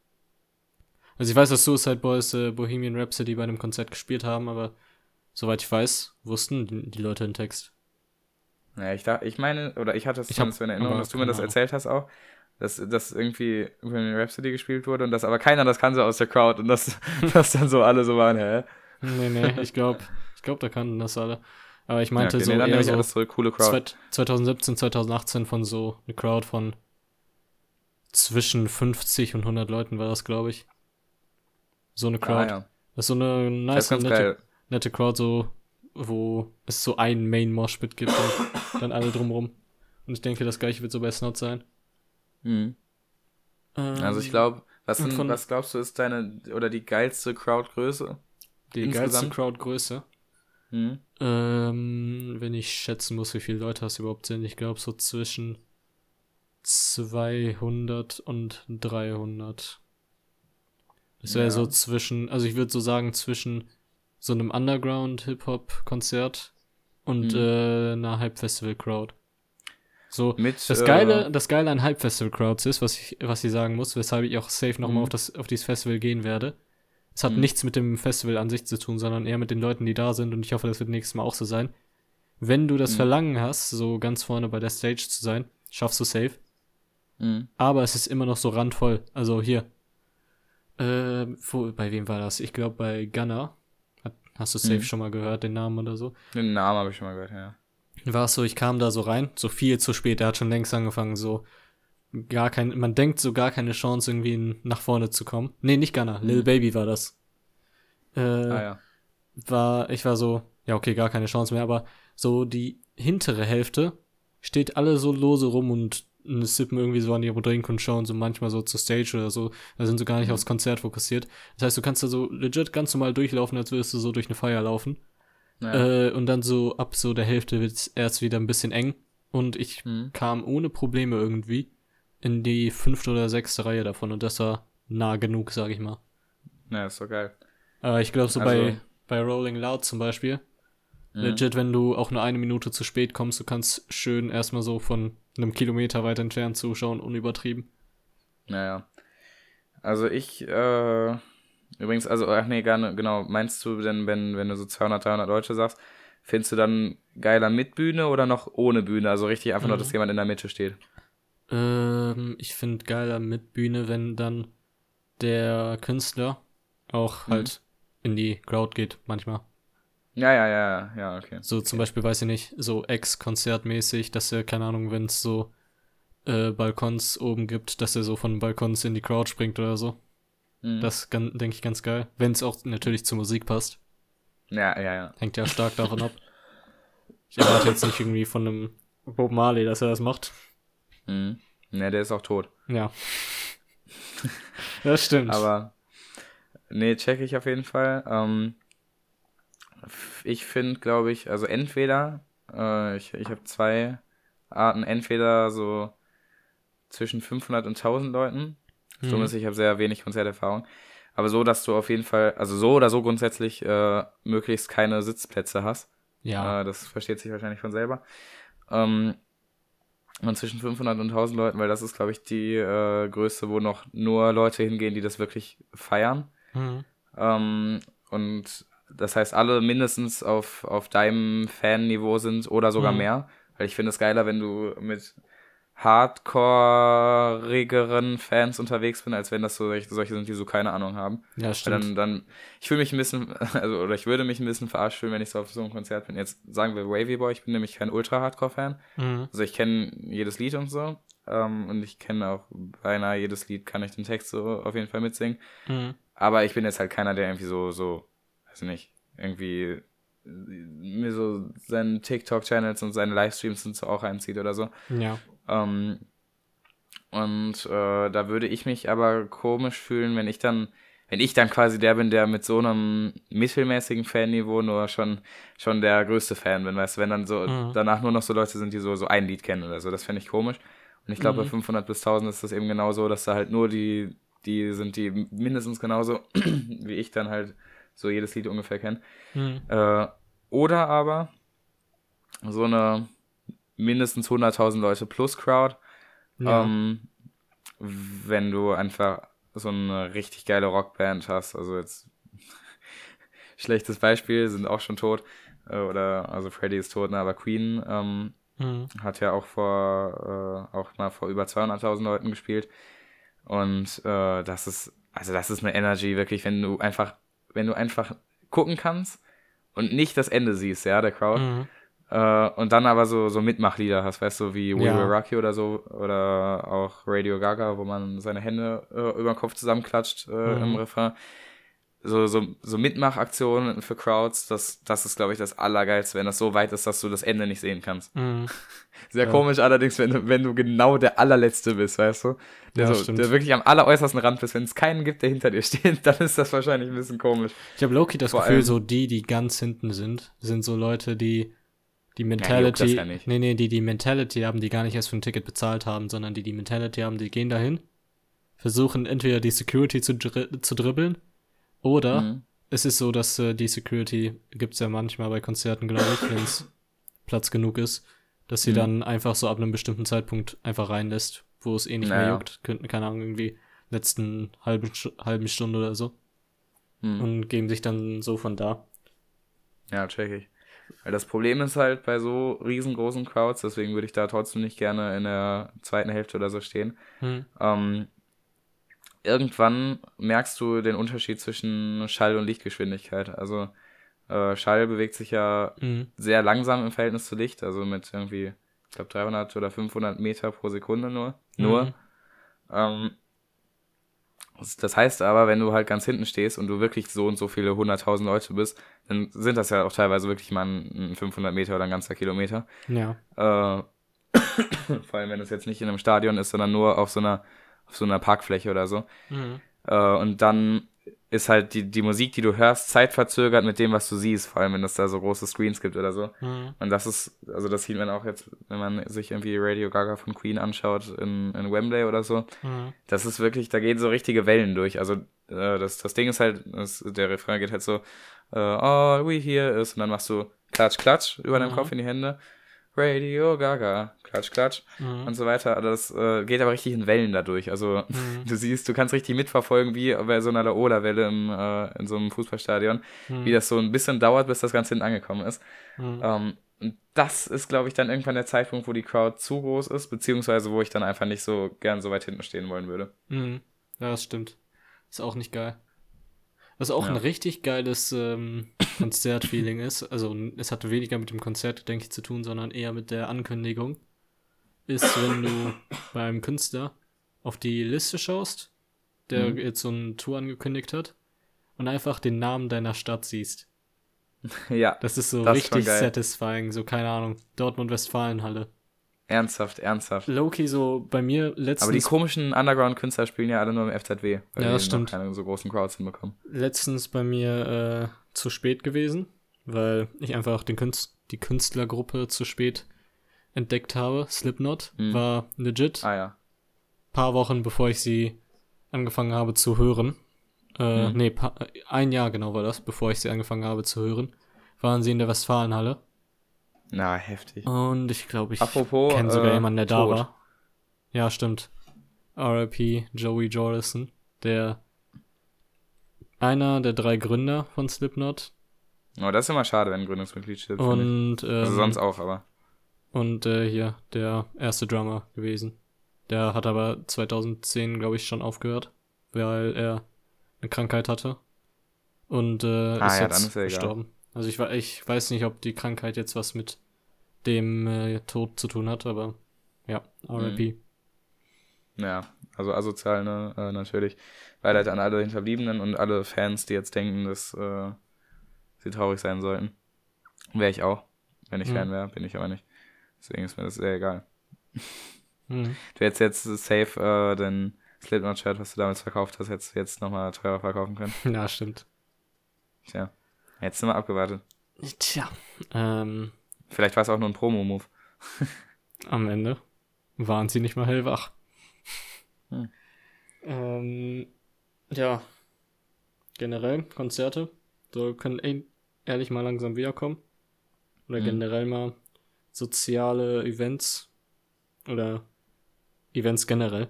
Also ich weiß, dass Suicide Boys äh, Bohemian Rhapsody bei einem Konzert gespielt haben, aber soweit ich weiß, wussten die, die Leute den Text. Ja, ich dachte, ich meine, oder ich hatte es Ich hab- zumindest in Erinnerung, dass du mir das erzählt hast auch, dass, dass irgendwie Bohemian Rhapsody gespielt wurde und dass aber keiner das kannte aus der Crowd und dass, dass dann so alle so waren, hä? Nee, nee, ich glaube, ich glaube, da kannten das alle. Aber ich meinte ja, okay, so nee, eher so alles zurück, coole Crowd. zweit- 2017, 2018 von so eine Crowd von zwischen 50 und 100 Leuten war das, glaube ich. So eine Crowd. ah, ja. Das ist so eine nice, nette, geil. nette Crowd, so, wo es so einen Main Moshpit gibt und dann alle drumrum. Und ich denke, das gleiche wird so bei Snot sein. Mhm. Also ich Ähm, glaube, was, von- was glaubst du ist deine oder die geilste Crowdgröße? die geilste insgesamt- Crowdgröße. Mhm. Ähm, wenn ich schätzen muss, wie viele Leute das überhaupt sind, ich glaube so zwischen 200 und 300. Das wäre Ja. so zwischen, also ich würde so sagen zwischen so einem Underground-Hip-Hop-Konzert und Mhm. äh, einer Hype-Festival-Crowd. So, Mit, das äh, Geile, das Geile an Hype-Festival-Crowds ist, was ich, was ich sagen muss, weshalb ich auch safe nochmal Mhm. auf, das, auf dieses Festival gehen werde. Es hat Mhm. nichts mit dem Festival an sich zu tun, sondern eher mit den Leuten, die da sind und ich hoffe, das wird nächstes Mal auch so sein. Wenn du das Mhm. Verlangen hast, so ganz vorne bei der Stage zu sein, schaffst du safe. Aber es ist immer noch so randvoll. Also hier. Äh, wo, bei wem war das? Ich glaube bei Gunner. Hast du safe Mhm. schon mal gehört, den Namen oder so? Den Namen habe ich schon mal gehört, ja. War es so, ich kam da so rein, so viel zu spät, er hat schon längst angefangen, so gar kein, man denkt so gar keine Chance irgendwie nach vorne zu kommen. Nee, nicht Gunner, Mhm. Lil Baby war das. Äh, Ah ja. war, ich war so, ja okay, gar keine Chance mehr, aber so die hintere Hälfte steht alle so lose rum und sippen irgendwie so an ihrem Drink und schauen so manchmal so zur Stage oder so. Da sind so gar nicht Mhm. aufs Konzert fokussiert. Das heißt, du kannst da so legit ganz normal durchlaufen, als würdest du so durch eine Feier laufen. Ja. Äh, und dann so ab so der Hälfte wird es erst wieder ein bisschen eng. Und ich Mhm. kam ohne Probleme irgendwie in die fünfte oder sechste Reihe davon. Und das war nah genug, sag ich mal. ja, ist doch geil. Aber ich glaube, so Also- bei, bei Rolling Loud zum Beispiel, Mhm. legit, wenn du auch nur eine Minute zu spät kommst, du kannst schön erstmal so von einem Kilometer weit entfernt zuschauen, unübertrieben. Naja. Also ich, äh, übrigens, also, ach nee, gar nicht, genau, meinst du denn, wenn, wenn du so 200, 300 Leute sagst, findest du dann geiler mit Bühne oder noch ohne Bühne? Also richtig einfach nur, Mhm. dass jemand in der Mitte steht. Ähm, ich finde geiler mit Bühne, wenn dann der Künstler auch Mhm. halt in die Crowd geht, manchmal. Ja, ja, ja, ja, okay. So zum Beispiel, weiß ich nicht, so Ex-Konzertmäßig, dass er, keine Ahnung, wenn es so äh, Balkons oben gibt, dass er so von Balkons in die Crowd springt oder so. Mhm. Das denke ich ganz geil. Wenn es auch natürlich zur Musik passt. ja, ja, ja. Hängt ja stark davon ab. Ich erwarte jetzt nicht irgendwie von einem Bob Marley, dass er das macht. Mhm. Ne, der ist auch tot. Ja. das stimmt. Aber, nee, check ich auf jeden Fall. Ähm, ich finde, glaube ich, also entweder, äh, ich, ich habe zwei Arten, entweder so zwischen 500 und 1000 Leuten. Dumme Mhm. ist, ich habe sehr wenig Konzerterfahrung. Aber so, dass du auf jeden Fall, also so oder so grundsätzlich äh, möglichst keine Sitzplätze hast. ja. Äh, das versteht sich wahrscheinlich von selber. Ähm, und zwischen 500 und 1000 Leuten, weil das ist, glaube ich, die äh, Größe, wo noch nur Leute hingehen, die das wirklich feiern. Mhm. Ähm, und das heißt, alle mindestens auf, auf deinem Fan-Niveau sind oder sogar Mhm. mehr. Weil ich finde es geiler, wenn du mit hardcore-rigeren Fans unterwegs bist, als wenn das so solche sind, die so keine Ahnung haben. Ja, stimmt. dann, dann, ich fühle mich ein bisschen, also, oder ich würde mich ein bisschen verarscht fühlen, wenn ich so auf so einem Konzert bin. Jetzt sagen wir Wavy Boy, ich bin nämlich kein Ultra-Hardcore-Fan. Mhm. Also ich kenne jedes Lied und so. Ähm, und ich kenne auch beinahe jedes Lied, kann ich den Text so auf jeden Fall mitsingen. Mhm. Aber ich bin jetzt halt keiner, der irgendwie so, so, weiß nicht, irgendwie äh, mir so seine TikTok-Channels und seine Livestreams und so auch reinzieht oder so. Ja. Ähm, und äh, da würde ich mich aber komisch fühlen, wenn ich dann, wenn ich dann quasi der bin, der mit so einem mittelmäßigen Fanniveau nur schon, schon der größte Fan bin, weißt du, wenn dann so Mhm. danach nur noch so Leute sind, die so, so ein Lied kennen oder so, das fände ich komisch. Und ich glaube, bei Mhm. 500 bis 1000 ist das eben genau so, dass da halt nur die, die sind, die mindestens genauso wie ich dann halt so jedes Lied ungefähr kennen. Mhm. Äh, oder aber so eine mindestens 100.000 Leute plus Crowd, Ja. ähm, wenn du einfach so eine richtig geile Rockband hast. Also jetzt schlechtes Beispiel, sind auch schon tot. Äh, oder, also Freddy ist tot, ne, aber Queen ähm, Mhm. hat ja auch vor, äh, auch mal vor über 200.000 Leuten gespielt. Und äh, das ist, also das ist eine Energy, wirklich, wenn du einfach, wenn du einfach gucken kannst und nicht das Ende siehst, ja, der Crowd. Mhm. Äh, und dann aber so, so Mitmachlieder hast, weißt du, wie We Ja. Will Rock You oder so, oder auch Radio Gaga, wo man seine Hände äh, über den Kopf zusammenklatscht äh, Mhm. im Refrain. So, so, so Mitmachaktionen für Crowds, das, das ist, glaube ich, das Allergeilste, wenn das so weit ist, dass du das Ende nicht sehen kannst. Mhm. Sehr Ja. komisch allerdings, wenn du, wenn du genau der allerletzte bist, weißt du? Der, Ja, so, der wirklich am alleräußersten Rand bist. Wenn es keinen gibt, der hinter dir steht, dann ist das wahrscheinlich ein bisschen komisch. Ich habe Loki das Vor Gefühl, so die, die ganz hinten sind, sind so Leute, die die Mentality, ja nee, nee, die die Mentality haben, die gar nicht erst für ein Ticket bezahlt haben, sondern die die Mentality haben, die gehen dahin, versuchen entweder die Security zu, dri zu dribbeln oder Mhm. es ist so, dass äh, die Security gibt's ja manchmal bei Konzerten, glaube ich, wenn es Platz genug ist, dass sie Mhm. dann einfach so ab einem bestimmten Zeitpunkt einfach reinlässt, wo es eh nicht mehr Naja. juckt, könnten, keine Ahnung, irgendwie letzten halben, halben Stunde oder so Mhm. und geben sich dann so von da. Ja, check ich. Weil das Problem ist halt bei so riesengroßen Crowds, deswegen würde ich da trotzdem nicht gerne in der zweiten Hälfte oder so stehen. Hm. Ähm, irgendwann merkst du den Unterschied zwischen Schall- und Lichtgeschwindigkeit. Also äh, Schall bewegt sich ja Mhm. sehr langsam im Verhältnis zu Licht, also mit irgendwie, ich glaube 300 oder 500 Meter pro Sekunde nur. Nur. Mhm. Ähm, Das heißt aber, wenn du halt ganz hinten stehst und du wirklich so und so viele hunderttausend Leute bist, dann sind das ja auch teilweise wirklich mal ein 500 Meter oder ein ganzer Kilometer. Ja. Äh, vor allem, wenn es jetzt nicht in einem Stadion ist, sondern nur auf so einer, auf so einer Parkfläche oder so. Mhm. Äh, und dann ist halt die, die Musik, die du hörst, zeitverzögert mit dem, was du siehst, vor allem wenn es da so große Screens gibt oder so. Mhm. Und das ist, also das sieht man auch jetzt, wenn man sich irgendwie Radio Gaga von Queen anschaut in, in Wembley oder so. Mhm. Das ist wirklich, da gehen so richtige Wellen durch. Also äh, das, das Ding ist halt, das, der Refrain geht halt so, äh, all we hear is, und dann machst du Klatsch, Klatsch über deinem Mhm. Kopf in die Hände. Radio Gaga, Klatsch, Klatsch Mhm. und so weiter. Das äh, geht aber richtig in Wellen dadurch. Also Mhm. du siehst, du kannst richtig mitverfolgen, wie bei so einer Laola-Welle äh, in so einem Fußballstadion, Mhm. wie das so ein bisschen dauert, bis das Ganze hinten angekommen ist. Mhm. Ähm, und das ist, glaube ich, dann irgendwann der Zeitpunkt, wo die Crowd zu groß ist, beziehungsweise wo ich dann einfach nicht so gern so weit hinten stehen wollen würde. Mhm. Ja, das stimmt. Ist auch nicht geil. Was auch Ja. ein richtig geiles ähm, Konzertfeeling ist, also es hat weniger mit dem Konzert, denke ich, zu tun, sondern eher mit der Ankündigung, ist, wenn du beim Künstler auf die Liste schaust, der Mhm. jetzt so eine Tour angekündigt hat, und einfach den Namen deiner Stadt siehst. ja, Das ist so Das richtig satisfying, so keine Ahnung, Dortmund-Westfalenhalle. Ernsthaft, ernsthaft. Loki so bei mir letztens Aber die komischen Underground-Künstler spielen ja alle nur im FZW, weil Ja, das die stimmt. keine so großen Crowds hinbekommen. letztens bei mir äh, zu spät gewesen, weil ich einfach den Künst die Künstlergruppe zu spät entdeckt habe. Slipknot Mhm. war legit. Ah ja. Paar Wochen bevor ich sie angefangen habe zu hören. Äh, Mhm. Nee, ein Jahr genau war das, bevor ich sie angefangen habe zu hören. Waren sie in der Westfalenhalle. Na, heftig. Und ich glaube, ich kenne sogar äh, jemanden, der da tot. war. Ja, stimmt. RIP Joey Jordison, der einer der drei Gründer von Slipknot. Oh, das ist immer schade, wenn ein Gründungsmitglied stirbt. Und, ich. ähm, Also sonst auch, aber. und äh, hier, der erste Drummer gewesen. Der hat aber 2010, glaube ich, schon aufgehört, weil er eine Krankheit hatte. Und äh, Ah ist ja, jetzt dann ist gestorben. Also ich, ich weiß nicht, ob die Krankheit jetzt was mit dem äh, Tod zu tun hat, aber ja, RIP. Ja, also asozial, ne, äh, natürlich. Beileid an alle Hinterbliebenen und alle Fans, die jetzt denken, dass äh, sie traurig sein sollten. Wäre ich auch. Wenn ich Mhm. Fan wäre, bin ich aber nicht. Deswegen ist mir das sehr egal. Mhm. Du hättest jetzt safe äh, den Slipknot-Shirt, was du damals verkauft hast, hättest du jetzt nochmal teurer verkaufen können. Ja, stimmt. Tja. Hättest du mal abgewartet. Tja. Ähm, Vielleicht war es auch nur ein Promo-Move. am Ende waren sie nicht mal hellwach. Hm. Ähm, ja. Generell Konzerte. So können e- ehrlich mal langsam wiederkommen. Oder Mhm. generell mal soziale Events. Oder Events generell.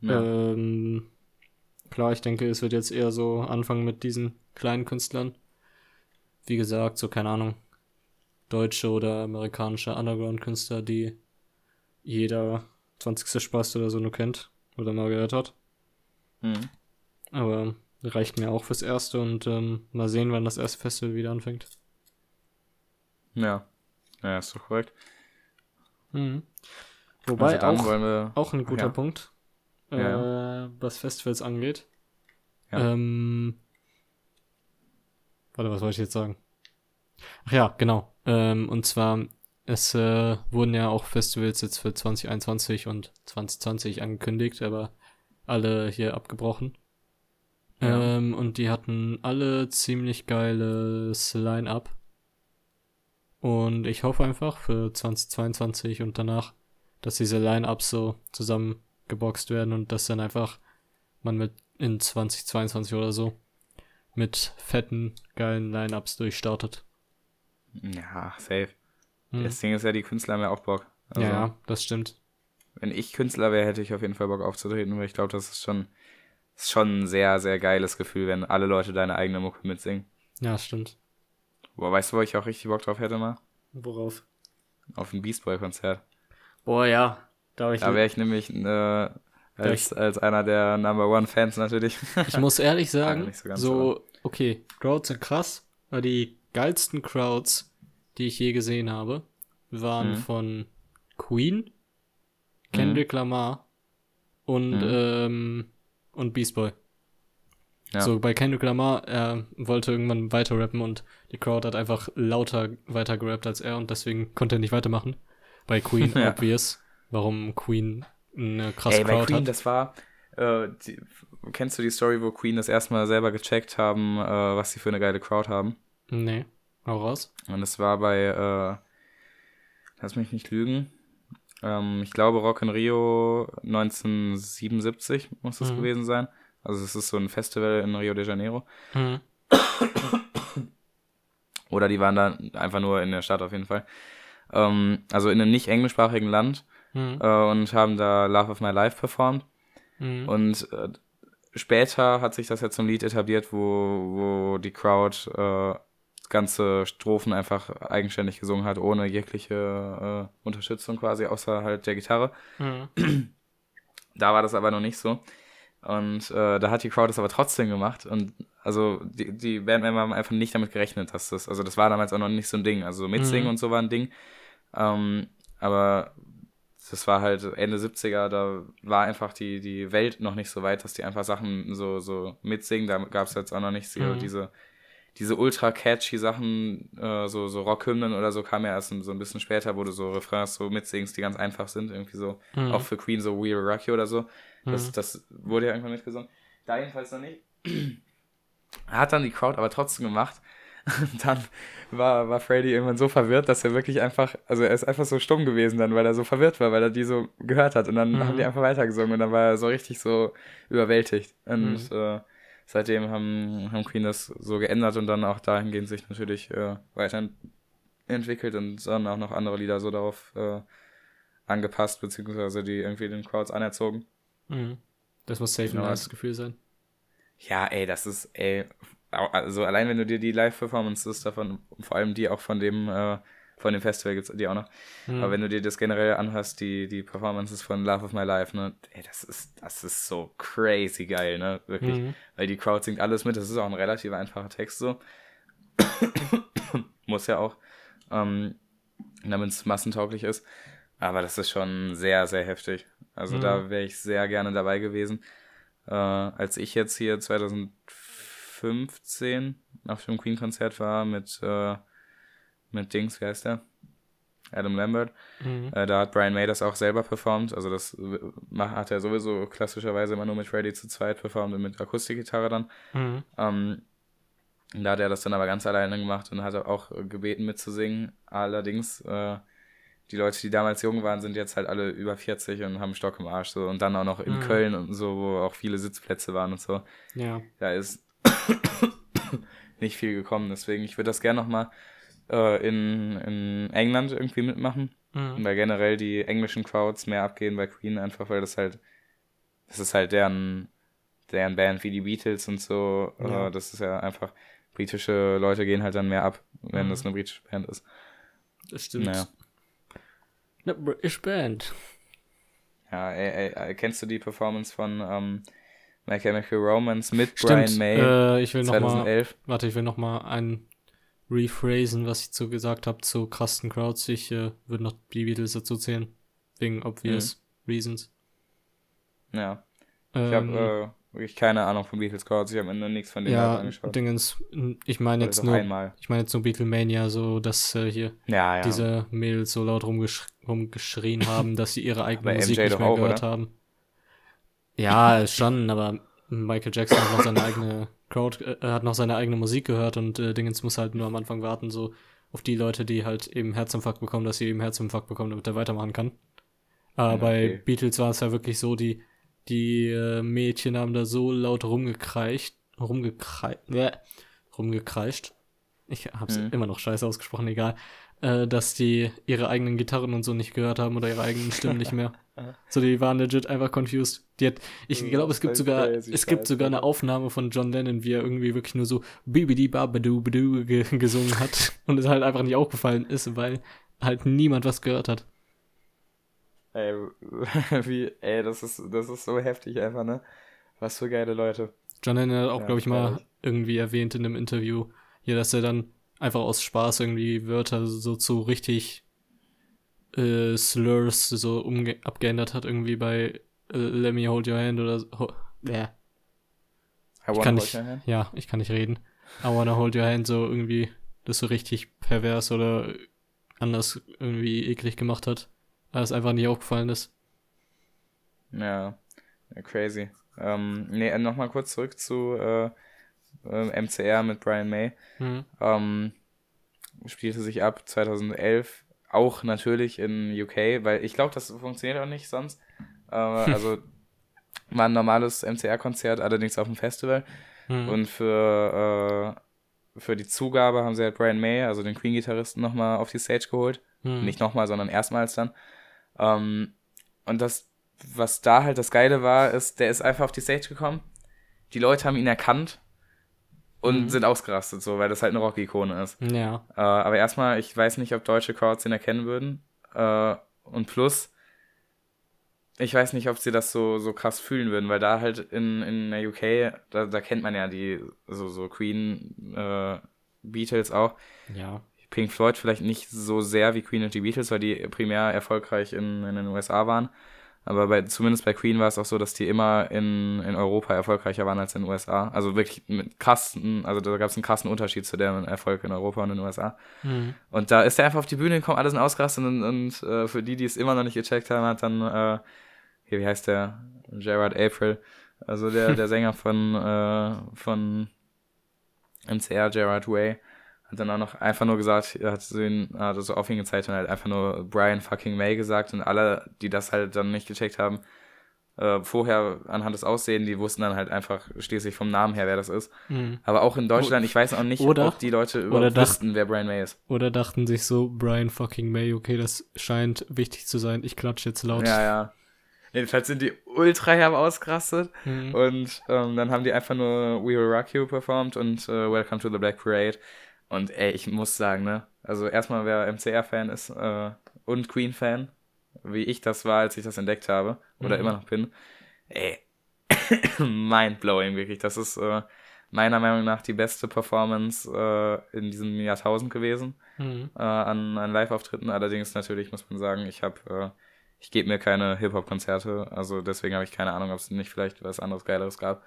Ja. Ähm, klar, ich denke, es wird jetzt eher so anfangen mit diesen kleinen Künstlern. Wie gesagt, so keine Ahnung, deutsche oder amerikanische Underground-Künstler, die jeder 20. Spaß oder so nur kennt oder mal gehört hat. Mhm. Aber reicht mir auch fürs erste und ähm, mal sehen, wann das erste Festival wieder anfängt. Ja. Ja, ist doch korrekt. Mhm. Wobei also auch, auch ein guter ja. Punkt, äh, Ja, was Festivals angeht. Ja. Ähm, warte, was wollte ich jetzt sagen? Ach ja, genau. Ähm, und zwar, es äh, wurden ja auch Festivals jetzt für 2021 und 2020 angekündigt, aber alle hier abgebrochen. Ja. Ähm, und die hatten alle ziemlich geiles Line-Up. Und ich hoffe einfach für 2022 und danach, dass diese Line-Ups so zusammengeboxt werden und dass dann einfach man mit in 2022 oder so mit fetten, geilen Line-Ups durchstartet. Ja, safe. Hm. Das Ding ist ja, die Künstler haben ja auch Bock. Also, ja, das stimmt. Wenn ich Künstler wäre, hätte ich auf jeden Fall Bock aufzutreten, weil ich glaube, das ist schon, ist schon ein sehr, sehr geiles Gefühl, wenn alle Leute deine eigene Mucke mitsingen. Ja, das stimmt. Boah, weißt du, wo ich auch richtig Bock drauf hätte mal? Worauf? Auf ein Beast Boy-Konzert. Boah, ja. Da, Da wäre ich nämlich äh, als, als einer der Number One Fans natürlich. ich muss ehrlich sagen, so so, okay, Crowds sind krass, aber die geilsten Crowds, die ich je gesehen habe, waren Mhm. von Queen, Kendrick Lamar und Mhm. ähm, und Beast Boy. Ja. So, bei Kendrick Lamar, er wollte irgendwann weiter rappen und die Crowd hat einfach lauter weiter gerappt als er und deswegen konnte er nicht weitermachen. Bei Queen, Ja. obvious, warum Queen eine krasse Ey, bei Crowd Queen, hat. das war. Äh, die, kennst du die Story, wo Queen das erstmal selber gecheckt haben, äh, was sie für eine geile Crowd haben? Nee, hau raus. Und es war bei, äh, lass mich nicht lügen, ähm, ich glaube Rock in Rio 1977 muss das Mhm. gewesen sein. Also es ist so ein Festival in Rio de Janeiro. Mhm. Oder die waren da einfach nur in der Stadt auf jeden Fall. Ähm, also in einem nicht englischsprachigen Land Mhm. äh, und haben da Love of My Life performt. Mhm. Und äh, später hat sich das ja zum Lied etabliert, wo, wo die Crowd äh, ganze Strophen einfach eigenständig gesungen hat, ohne jegliche äh, Unterstützung quasi, außer halt der Gitarre. Mhm. Da war das aber noch nicht so. Und äh, da hat die Crowd das aber trotzdem gemacht. Und also die, die Bandmember haben einfach nicht damit gerechnet, dass das, also das war damals auch noch nicht so ein Ding. Also mitsingen Mhm. und so war ein Ding. Ähm, aber das war halt Ende 70er, da war einfach die, die Welt noch nicht so weit, dass die einfach Sachen so, so mitsingen. Da gab es jetzt auch noch nicht so Mhm. diese, diese ultra catchy Sachen, äh, so, so Rockhymnen oder so, kam ja erst so ein bisschen später, wo du so Refrains so mitsingst, die ganz einfach sind, irgendwie so, Mhm. auch für Queen so We Will Rock You oder so. Das, Mhm. das wurde ja irgendwann mitgesungen. Da jedenfalls noch nicht. Hat dann die Crowd aber trotzdem gemacht. Und dann war, war Freddy irgendwann so verwirrt, dass er wirklich einfach, also er ist einfach so stumm gewesen dann, weil er so verwirrt war, weil er die so gehört hat. Und dann Mhm. haben die einfach weitergesungen und dann war er so richtig so überwältigt. Und äh, seitdem haben, haben Queen das so geändert und dann auch dahingehend sich natürlich äh, weiterentwickelt und dann auch noch andere Lieder so darauf äh, angepasst, beziehungsweise die irgendwie den Crowds anerzogen. Mhm. Das muss safe ein Genau. nice Gefühl sein. Ja, ey, das ist, ey, also allein wenn du dir die Live-Performances davon, vor allem die auch von dem, äh, von dem Festival gibt's die auch noch, Mhm. aber wenn du dir das generell anhörst, die, die Performances von Love of My Life, ne, ey, das ist, das ist so crazy geil, ne, wirklich, Mhm. weil die Crowd singt alles mit, das ist auch ein relativ einfacher Text so, muss ja auch, ähm, damit es massentauglich ist, aber das ist schon sehr, sehr heftig, also Mhm. da wäre ich sehr gerne dabei gewesen, äh, als ich jetzt hier 2015 auf dem Queen-Konzert war mit, äh, mit Dings, wie heißt der? Adam Lambert. Mhm. Äh, da hat Brian May das auch selber performt. Also das äh, hat er sowieso klassischerweise immer nur mit Freddy zu zweit performt und mit Akustikgitarre dann. Mhm. Ähm, da hat er das dann aber ganz alleine gemacht und hat auch gebeten mitzusingen. Allerdings, äh, die Leute, die damals jung waren, sind jetzt halt alle über 40 und haben Stock im Arsch. So. Und dann auch noch in Mhm. Köln und so, wo auch viele Sitzplätze waren und so. Ja. Da ist nicht viel gekommen. Deswegen, ich würde das gerne nochmal äh, in, in England irgendwie mitmachen. Mhm. Weil generell die englischen Crowds mehr abgehen bei Queen, einfach weil das halt, das ist halt deren, deren Band wie die Beatles und so. Ja. Äh, das ist ja einfach, britische Leute gehen halt dann mehr ab, wenn Mhm. das eine britische Band ist. Das stimmt. Naja. Eine British Band. Ja, ey, ey, ey, kennst du die Performance von ähm, My Chemical Romance mit Stimmt. Brian May Äh, ich will noch mal, 2011? warte, ich will noch mal ein rephrasen, was ich so gesagt habe zu krassen Crowds. Ich äh, würde noch die Beatles dazu zählen. Wegen obvious reasons. Ja. Ähm, Ich habe äh, wirklich keine Ahnung von Beatles Crowds. Ich habe mir nur nichts von denen ja, angeschaut. Dingens, ich meine jetzt nur, einmal. ich meine jetzt nur Beatlemania, so dass äh, hier Ja, ja. diese Mädels so laut rumgesch rumgeschrien haben, dass sie ihre eigene Musik nicht mehr auch, gehört oder? haben. Ja, schon, aber Michael Jackson hat noch seine eigene Crowd, äh, hat noch seine eigene Musik gehört und äh, Dingens muss halt nur am Anfang warten, so auf die Leute, die halt eben Herzinfarkt bekommen, dass sie eben Herzinfarkt bekommen, damit er weitermachen kann. Aber Ja, bei okay. Beatles war es ja wirklich so, die, die äh, Mädchen haben da so laut rumgekreischt, rumgekreischt, äh, rumgekreischt. Ich hab's Mhm. immer noch scheiße ausgesprochen, egal. Äh, dass die ihre eigenen Gitarren und so nicht gehört haben oder ihre eigenen Stimmen nicht mehr. So, die waren legit einfach confused. Die hat, ich Das glaube, es gibt sogar, es gibt sogar eine Aufnahme von John Lennon, wie er irgendwie wirklich nur so Bibidi Babadu Badu ge gesungen hat und es halt einfach nicht aufgefallen ist, weil halt niemand was gehört hat. Ey, wie, ey, das ist, das ist so heftig einfach, ne? Was für geile Leute. John Lennon hat auch, Ja, glaube ich, mal ehrlich. irgendwie erwähnt in einem Interview, hier, dass er dann einfach aus Spaß irgendwie Wörter so zu richtig äh, Slurs so umge abgeändert hat, irgendwie bei äh, Let Me Hold Your Hand oder so. Ho Ich kann nicht, ja, ich kann nicht reden. I wanna hold your hand so irgendwie das so richtig pervers oder anders irgendwie eklig gemacht hat. Weil es einfach nicht aufgefallen ist. Ja, crazy. Ähm, nee, nochmal kurz zurück zu äh, äh, MCR mit Brian May. Mhm. Ähm, spielte sich ab 2011, auch natürlich in UK, weil ich glaube, das funktioniert auch nicht sonst. Äh, also war ein normales MCR-Konzert, allerdings auf dem Festival. Mhm. Und für, äh, für die Zugabe haben sie halt Brian May, also den Queen-Gitarristen, nochmal auf die Stage geholt. Mhm. Nicht nochmal, sondern erstmals dann. Ähm, und das, was da halt das Geile war, ist, der ist einfach auf die Stage gekommen. Die Leute haben ihn erkannt und Mhm. sind ausgerastet, so, weil das halt eine Rock-Ikone ist. Ja. Äh, aber erstmal, ich weiß nicht, ob deutsche Crowds ihn erkennen würden. Äh, und plus, ich weiß nicht, ob sie das so, so krass fühlen würden, weil da halt in, in der UK, da, da kennt man ja die, so, so Queen, äh, Beatles auch. Ja. Pink Floyd vielleicht nicht so sehr wie Queen und die Beatles, weil die primär erfolgreich in, in den USA waren. Aber bei, zumindest bei Queen war es auch so, dass die immer in, in Europa erfolgreicher waren als in den USA. Also wirklich mit krassen, also da gab es einen krassen Unterschied zu deren Erfolg in Europa und in den USA. Mhm. Und da ist er einfach auf die Bühne gekommen, alle sind ausgerastet und, und äh, für die, die es immer noch nicht gecheckt haben, hat dann, äh, hier, wie heißt der? Gerard April, also der, der Sänger von, äh, von MCR, Gerard Way, hat dann auch noch einfach nur gesagt, er hat so ihn, hat so auf ihn gezeigt und halt einfach nur Brian fucking May gesagt und alle, die das halt dann nicht gecheckt haben, äh, vorher anhand des Aussehens, die wussten dann halt einfach schließlich vom Namen her, wer das ist. Mhm. Aber auch in Deutschland, ich weiß auch nicht, Oder- ob die Leute überhaupt wussten, wer Brian May ist. Oder dachten sich so, Brian fucking May, okay, das scheint wichtig zu sein. Ich klatsche jetzt laut. Ja, ja. Jedenfalls sind die ultra herb ausgerastet Mhm. und ähm, dann haben die einfach nur We Will Rock You performt und äh, Welcome to the Black Parade. Und ey, ich muss sagen, ne, also erstmal wer MCR-Fan ist äh, und Queen-Fan, wie ich das war, als ich das entdeckt habe oder Mhm. immer noch bin, ey, mindblowing wirklich. Das ist äh, meiner Meinung nach die beste Performance äh, in diesem Jahrtausend gewesen Mhm. äh, an, an Live-Auftritten. Allerdings natürlich muss man sagen, ich habe, äh, ich gebe mir keine Hip-Hop-Konzerte, also deswegen habe ich keine Ahnung, ob es nicht vielleicht was anderes Geileres gab.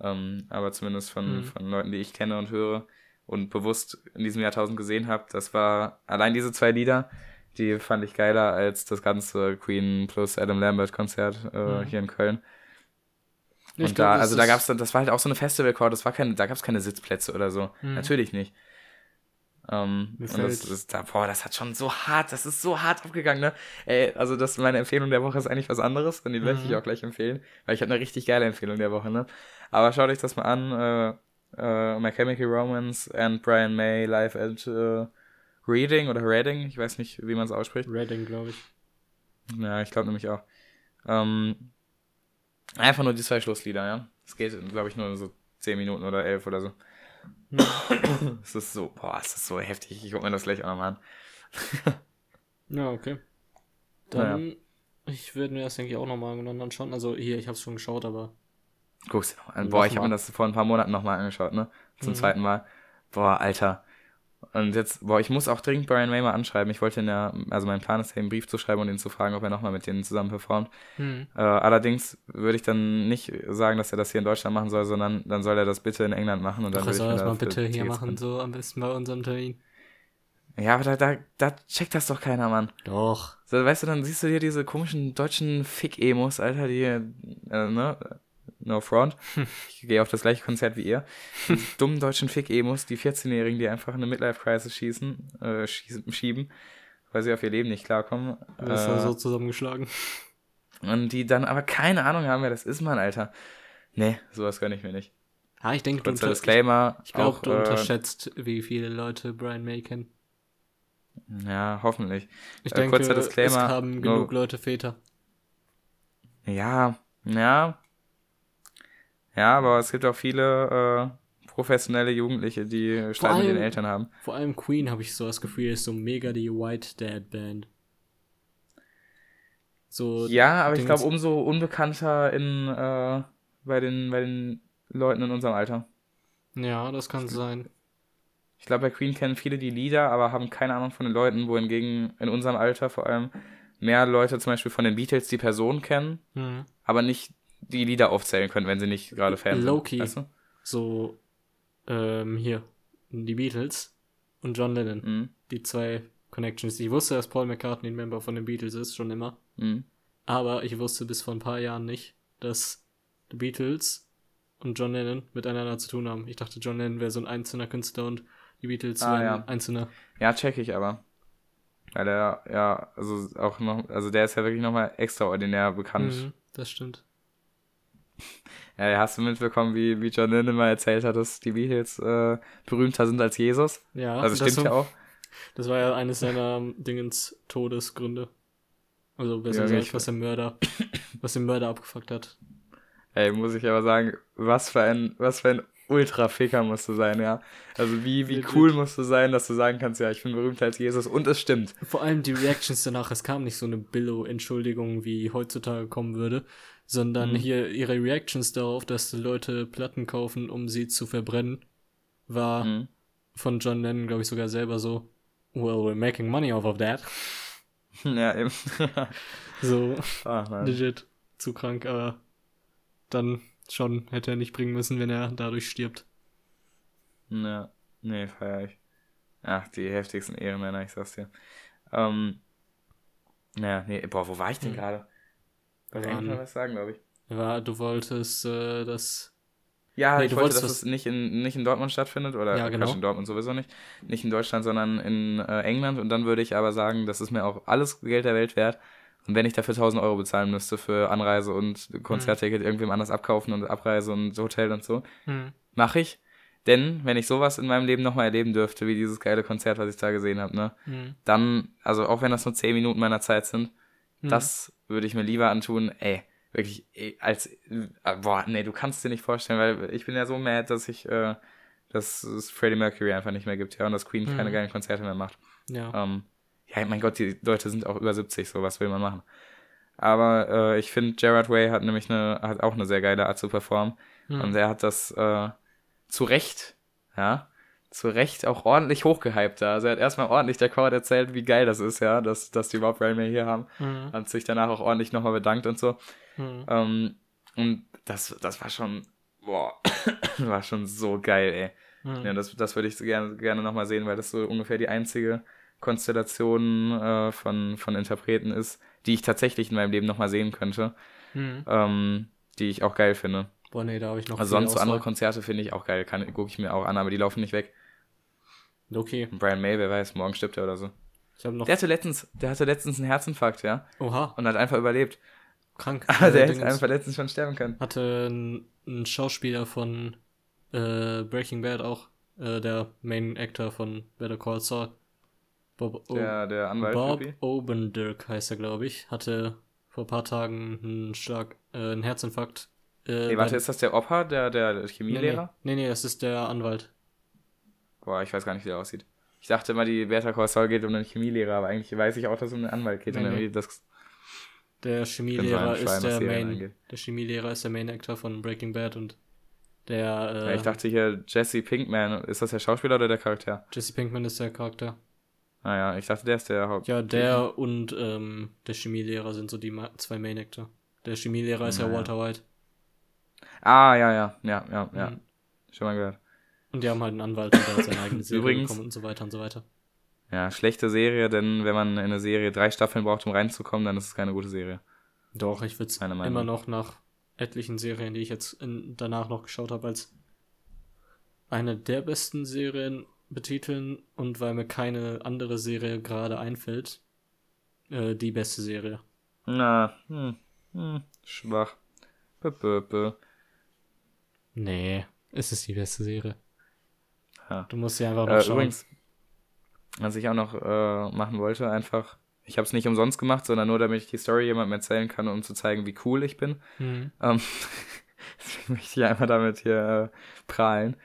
Ähm, aber zumindest von, Mhm. von Leuten, die ich kenne und höre und bewusst in diesem Jahrtausend gesehen habe, das war allein diese zwei Lieder, die fand ich geiler als das ganze Queen plus Adam Lambert Konzert äh, Mhm. hier in Köln. Ich Und glaub, da, das also da gab's dann, das war halt auch so eine Festival-Crowd, das war keine, da gab's keine Sitzplätze oder so. Mhm. Natürlich nicht. Ähm, Mir und das ist, da, boah, das hat schon so hart, das ist so hart abgegangen, ne? Ey, also das meine Empfehlung der Woche ist eigentlich was anderes und die möchte ich Mhm. auch gleich empfehlen, weil ich habe eine richtig geile Empfehlung der Woche, ne? Aber schaut euch das mal an, äh, äh, My Chemical Romance and Brian May live at äh, Reading oder Reading, ich weiß nicht, wie man es ausspricht. Reading, glaube ich. Ja, ich glaube nämlich auch. Ähm, einfach nur die zwei Schlusslieder, ja. Es geht, glaube ich, nur so 10 Minuten oder 11 oder so. Es ist so, boah, es ist so heftig. Ich guck mir das gleich auch nochmal an. Ja, okay. Dann, ich würde mir das, denke ich, auch nochmal genau anschauen. Also hier, ich habe es schon geschaut, aber Guck's dir noch an. Boah, ich habe Nochmal. mir das vor ein paar Monaten nochmal angeschaut, ne? Zum Mhm. zweiten Mal. Boah, Alter. Und jetzt, boah, ich muss auch dringend Brian May mal anschreiben. Ich wollte ihn ja, also mein Plan ist ja, ihm einen Brief zu schreiben und ihn zu fragen, ob er nochmal mit denen zusammen performt. hm. Äh, allerdings würde ich dann nicht sagen, dass er das hier in Deutschland machen soll, sondern dann soll er das bitte in England machen und dann Doch, er würde ich soll das mal bitte hier machen, holen. so am besten bei unserem Termin. Ja, aber da, da, da checkt das doch keiner, Mann. Doch. So, weißt du, dann siehst du hier diese komischen deutschen Fick-Emos, Alter, die, äh, ne, no front. Ich gehe auf das gleiche Konzert wie ihr. Die dummen deutschen Fick-Emos, die 14-Jährigen, die einfach eine Midlife-Crisis schießen, äh, schießen, schieben, weil sie auf ihr Leben nicht klarkommen. Das Äh, war so zusammengeschlagen. und die dann aber keine Ahnung haben, wer das ist, Mann, Alter. Nee, sowas gönne ich mir nicht. Ja, ich denke, du, unter Disclaimer. ich, ich glaube, auch, du äh, unterschätzt, wie viele Leute Brian May kennen. Ja, hoffentlich. Ich äh, denke, kurzer Disclaimer, es haben genug Leute Väter. Ja, ja. Ja, aber es gibt auch viele äh, professionelle Jugendliche, die Streit mit den Eltern haben. Vor allem Queen habe ich so das Gefühl, ist so mega die White Dad Band. So, Ja, aber ich glaube, umso unbekannter in, äh, bei, den, bei den Leuten in unserem Alter. ja, das kann sein. Ich glaube, bei Queen kennen viele die Lieder, aber haben keine Ahnung von den Leuten, wohingegen in unserem Alter vor allem mehr Leute zum Beispiel von den Beatles die Person kennen, Hm. aber nicht die Lieder aufzählen können, wenn sie nicht gerade Fan sind. Weißt du? so, ähm, hier, die Beatles und John Lennon. Mhm. Die zwei Connections. Ich wusste, dass Paul McCartney ein Member von den Beatles ist, schon immer. Mhm. Aber ich wusste bis vor ein paar Jahren nicht, dass die Beatles und John Lennon miteinander zu tun haben. Ich dachte, John Lennon wäre so ein einzelner Künstler und die Beatles Ah, wären ja. einzelne. Ja, check ich aber. Weil der, ja, also auch noch, also der ist ja wirklich nochmal extraordinär bekannt. Mhm, das stimmt. Ja, hast du mitbekommen, wie, wie John Lennon mal erzählt hat, dass die Beatles äh, berühmter sind als Jesus? Ja, Also das, stimmt ja auch. das war ja eines seiner ähm, Dingens Todesgründe. Also besser Ja, gesagt, was der Mörder, was den Mörder abgefuckt hat. Ey, muss ich aber sagen, was für ein, was für ein Ultra-Ficker musst du sein, ja. Also wie, wie cool musst du sein, dass du sagen kannst, ja, ich bin berühmter als Jesus und es stimmt. Vor allem die Reactions danach, es kam nicht so eine Billo-Entschuldigung, wie heutzutage kommen würde, sondern Mhm. hier ihre Reactions darauf, dass die Leute Platten kaufen, um sie zu verbrennen, war Mhm. von John Lennon, glaube ich, sogar selber so, well, we're making money off of that. Ja, eben. So, Ach, legit, zu krank, aber dann schon hätte er nicht bringen müssen, wenn er dadurch stirbt. Ja, nee, feier ich. Ach, die heftigsten Ehrenmänner, ich sag's dir. Ähm, naja, nee, boah, wo war ich denn Hm. gerade? Wollte eigentlich waren- noch was sagen, glaube ich. Ja, du wolltest äh, das. Ja, Nee, ich du wollte, wolltest dass das- es nicht in, nicht in Dortmund stattfindet, oder Ja, genau. in Dortmund sowieso nicht. Nicht in Deutschland, sondern in äh, England. Und dann würde ich aber sagen, das ist mir auch alles Geld der Welt wert. Und wenn ich dafür 1000 Euro bezahlen müsste für Anreise und Konzertticket irgendwem anders abkaufen und Abreise und Hotel und so, Hm. mache ich. Denn wenn ich sowas in meinem Leben nochmal erleben dürfte, wie dieses geile Konzert, was ich da gesehen habe, ne, Hm. dann, also auch wenn das nur 10 Minuten meiner Zeit sind, Hm. das würde ich mir lieber antun, ey, wirklich, ey, als, äh, boah, nee, du kannst dir nicht vorstellen, weil ich bin ja so mad, dass ich, äh, dass es Freddie Mercury einfach nicht mehr gibt, ja, und dass Queen keine Mhm. geilen Konzerte mehr macht. Ja. Ähm, ja, mein Gott, die Leute sind auch über 70, so, was will man machen? Aber äh, ich finde, Gerard Way hat nämlich eine, hat auch eine sehr geile Art zu performen. Hm. Und er hat das äh, zu Recht, ja, zu Recht auch ordentlich hochgehypt da. Also er hat erstmal ordentlich der Crowd erzählt, wie geil das ist, ja, dass, dass die überhaupt Rain Man hier haben. Hm. Hat sich danach auch ordentlich nochmal bedankt und so. Hm. Ähm, und das, das war schon, boah, war schon so geil, ey. Hm. Ja, das, das würde ich gerne, gerne nochmal sehen, weil das so ungefähr die einzige Konstellation äh, von, von Interpreten ist, die ich tatsächlich in meinem Leben nochmal sehen könnte, Hm. ähm, die ich auch geil finde. Boah, nee, da habe ich noch. Also sonst so andere. Konzerte finde ich auch geil, gucke ich mir auch an, aber die laufen nicht weg. Okay, Brian May, wer weiß, morgen stirbt er oder so. ich habe noch. Der hatte letztens, der hatte letztens einen Herzinfarkt, ja, Oha, und hat einfach überlebt. krank. Aber der hätte einfach letztens schon sterben können. hatte ein, ein Schauspieler von äh, Breaking Bad auch, äh, der Main Actor von Better Call Saul. Bob, o Der, der Anwalt. Bob. Obendirk heißt er, glaube ich. Hatte vor ein paar Tagen einen Schlag, äh, einen Herzinfarkt. Äh, Nee, warte, ist das der Opa, der, der Chemielehrer? nee, nee, nee, das ist der Anwalt. Boah, ich weiß gar nicht, wie der aussieht. Ich dachte immer, die Call Saul geht um einen Chemielehrer, aber eigentlich weiß ich auch, dass es um einen Anwalt geht. Nee, und nee. das, Der Chemielehrer ist der Main, angeht. der Chemielehrer ist der Main Actor von Breaking Bad und der äh, Ja, ich dachte hier, Jesse Pinkman, ist das der Schauspieler oder der Charakter? Jesse Pinkman ist der Charakter. Naja, Ah ich dachte, der ist der Haupt. Ja, der und ähm, der Chemielehrer sind so die zwei Main Actor. Der Chemielehrer ist ja Naja. Walter White. Ah, ja, ja, ja, ja, ja. Mhm. Schon mal gehört. Und die haben halt einen Anwalt und der hat seine eigene Serie Übrigens- bekommen und so weiter und so weiter. Ja, schlechte Serie, denn wenn man in eine Serie drei Staffeln braucht, um reinzukommen, dann ist es keine gute Serie. Doch, ich würde es immer noch nach etlichen Serien, die ich jetzt in, danach noch geschaut habe, als eine der besten Serien betiteln und weil mir keine andere Serie gerade einfällt, äh, die beste Serie. Na, hm, hm, schwach. Bö, bö, bö. Nee, es ist die beste Serie. Ja. Du musst sie einfach noch Äh, schauen. übrigens, was ich auch noch äh, machen wollte, einfach, ich habe es nicht umsonst gemacht, sondern nur, damit ich die Story jemandem erzählen kann, um zu zeigen, wie cool ich bin. Mhm. Ähm, deswegen möchte ich einfach damit hier äh, prahlen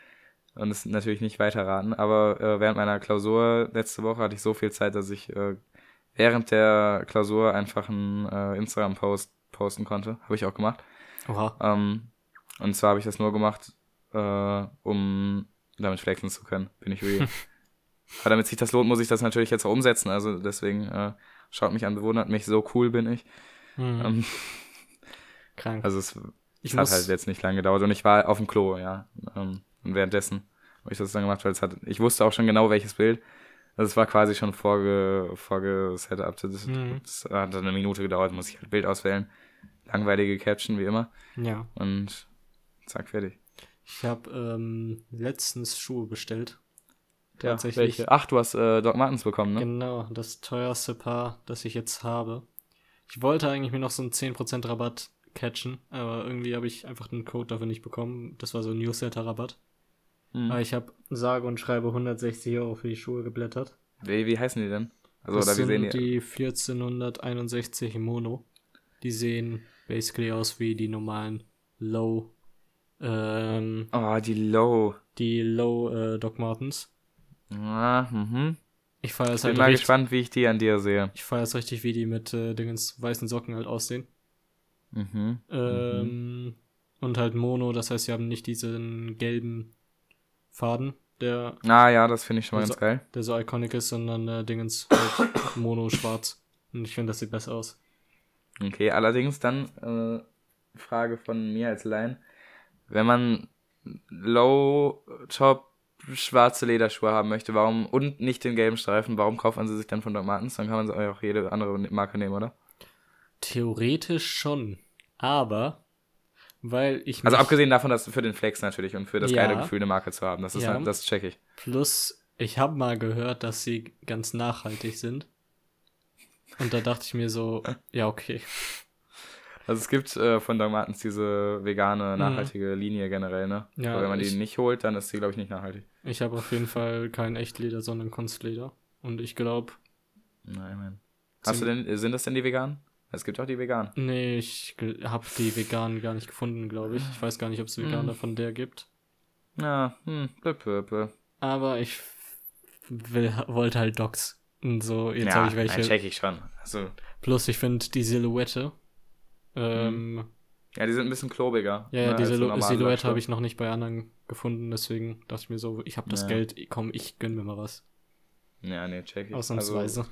und es natürlich nicht weiterraten. Aber äh, während meiner Klausur letzte Woche hatte ich so viel Zeit, dass ich äh, während der Klausur einfach einen äh, Instagram-Post posten konnte. Habe ich auch gemacht. Oha. Ähm, und zwar habe ich das nur gemacht, äh, um damit flexen zu können, bin ich real. Aber damit sich das lohnt, muss ich das natürlich jetzt auch umsetzen. Also deswegen äh, schaut mich an, bewundert mich, so cool bin ich. Mhm. Ähm, Krank. also es, Es hat halt jetzt nicht lange gedauert und ich war auf dem Klo, ja. Ähm, und währenddessen habe ich das dann gemacht, weil es hat, ich wusste auch schon genau welches Bild. Also es war quasi schon vorge, vorgesetupt. Das, Mhm. das hat dann eine Minute gedauert, muss ich halt Bild auswählen. Langweilige Caption, wie immer. ja, Und zack, fertig. ich habe ähm, letztens Schuhe bestellt. Ja, Tatsächlich. welche? Ach, du hast äh, Doc Martens bekommen, ne? Genau, das teuerste Paar, das ich jetzt habe. Ich wollte eigentlich mir noch so einen 10% Rabatt catchen, aber irgendwie habe ich einfach den Code dafür nicht bekommen. Das war so ein Newsletter-Rabatt. Mhm. Aber ich habe sage und schreibe 160 Euro für die Schuhe geblättert. Wie, wie heißen die denn? Also, das oder wie sind sehen die? die 1461 Mono. Die sehen basically aus wie die normalen Low, ähm, Oh, die Low. die Low äh, Doc Martens. Ah, mhm. Ich feiere es Bin halt mal richtig. gespannt, wie ich die an dir sehe. Ich feiere es richtig, wie die mit äh, Dingens weißen Socken halt aussehen. Mhm. Ähm, Und halt Mono, das heißt, sie haben nicht diesen gelben Faden, der, Ah ja, das finde ich schon mal ganz geil. der so iconic ist, sondern äh, Dingens halt Mono schwarz. Und ich finde, das sieht besser aus. Okay, allerdings dann äh, Frage von mir als Laien. Wenn man Low-Top schwarze Lederschuhe haben möchte, warum und nicht den gelben Streifen, warum kauft man sie sich dann von Doc Martens? Dann kann man sie auch jede andere Marke nehmen, oder? Theoretisch schon. Aber, weil ich Also abgesehen davon, dass für den Flex natürlich und für das Ja. geile Gefühl, eine Marke zu haben. Das ist Ja. das check ich. Plus, ich habe mal gehört, dass sie ganz nachhaltig sind. Und da dachte ich mir so, ja, okay. Also es gibt äh, von Doc Martens diese vegane, nachhaltige Linie generell, ne? Mhm. Ja, Aber wenn man ich- die nicht holt, dann ist sie, glaube ich, nicht nachhaltig. Ich habe auf jeden Fall kein Echtleder, sondern Kunstleder. Und ich glaube, Nein, man. Hast du denn, sind das denn die veganen? Es gibt auch die veganen. nee, ich habe die veganen gar nicht gefunden, glaube ich. Ich weiß gar nicht, ob es Veganer Mhm. von der gibt. Ja, hm, blö, blö, blö. Aber ich will, wollte halt Docs. Und so, jetzt ja, habe ich welche. nein, check ich schon. Also, Plus, ich finde die Silhouette. Ähm, ja, die sind ein bisschen klobiger. Ja, ja, ne, die als so Silhouette habe ich noch nicht bei anderen gefunden, deswegen dachte ich mir so, ich habe das Ja. Geld, komm, ich gönn mir mal was. Ja, nee, check ich. Ausnahmsweise. Also,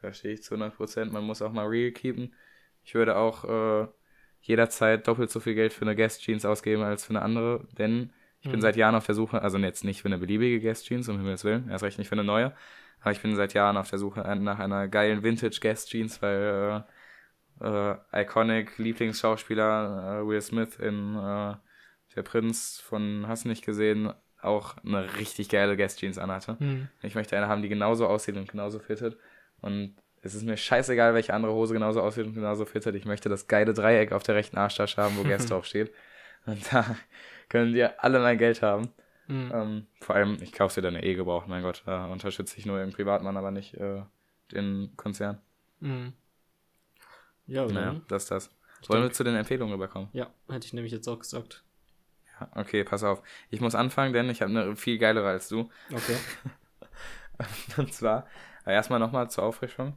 verstehe ich zu 100%. Man muss auch mal real keepen. Ich würde auch äh, jederzeit doppelt so viel Geld für eine Guest Jeans ausgeben als für eine andere, denn ich bin Mhm. seit Jahren auf der Suche, also jetzt nicht für eine beliebige Guest Jeans, um Himmels Willen, erst recht nicht für eine neue, aber ich bin seit Jahren auf der Suche nach einer geilen Vintage Guest Jeans, weil äh, äh, Iconic Lieblingsschauspieler äh, Will Smith in äh, Der Prinz von Hast nicht gesehen auch eine richtig geile Guest Jeans anhatte. Hm. Ich möchte eine haben, die genauso aussieht und genauso fittet. Und es ist mir scheißegal, welche andere Hose genauso aussieht und genauso fittet. Ich möchte das geile Dreieck auf der rechten Arschtasche haben, wo Guest drauf steht. Und da können die alle mein Geld haben. Hm. Ähm, vor allem, ich kaufe sie dann eh gebraucht, mein Gott. Da unterstütze ich nur den Privatmann, aber nicht äh, den Konzern. Hm. Ja, Naja, dann. das ist das. Ich Wollen wir denk- zu den Empfehlungen überkommen? Ja, hätte ich nämlich jetzt auch gesagt. Ja, okay, pass auf. Ich muss anfangen, denn ich habe eine viel geilere als du. Okay. Und zwar, äh, erstmal nochmal zur Auffrischung.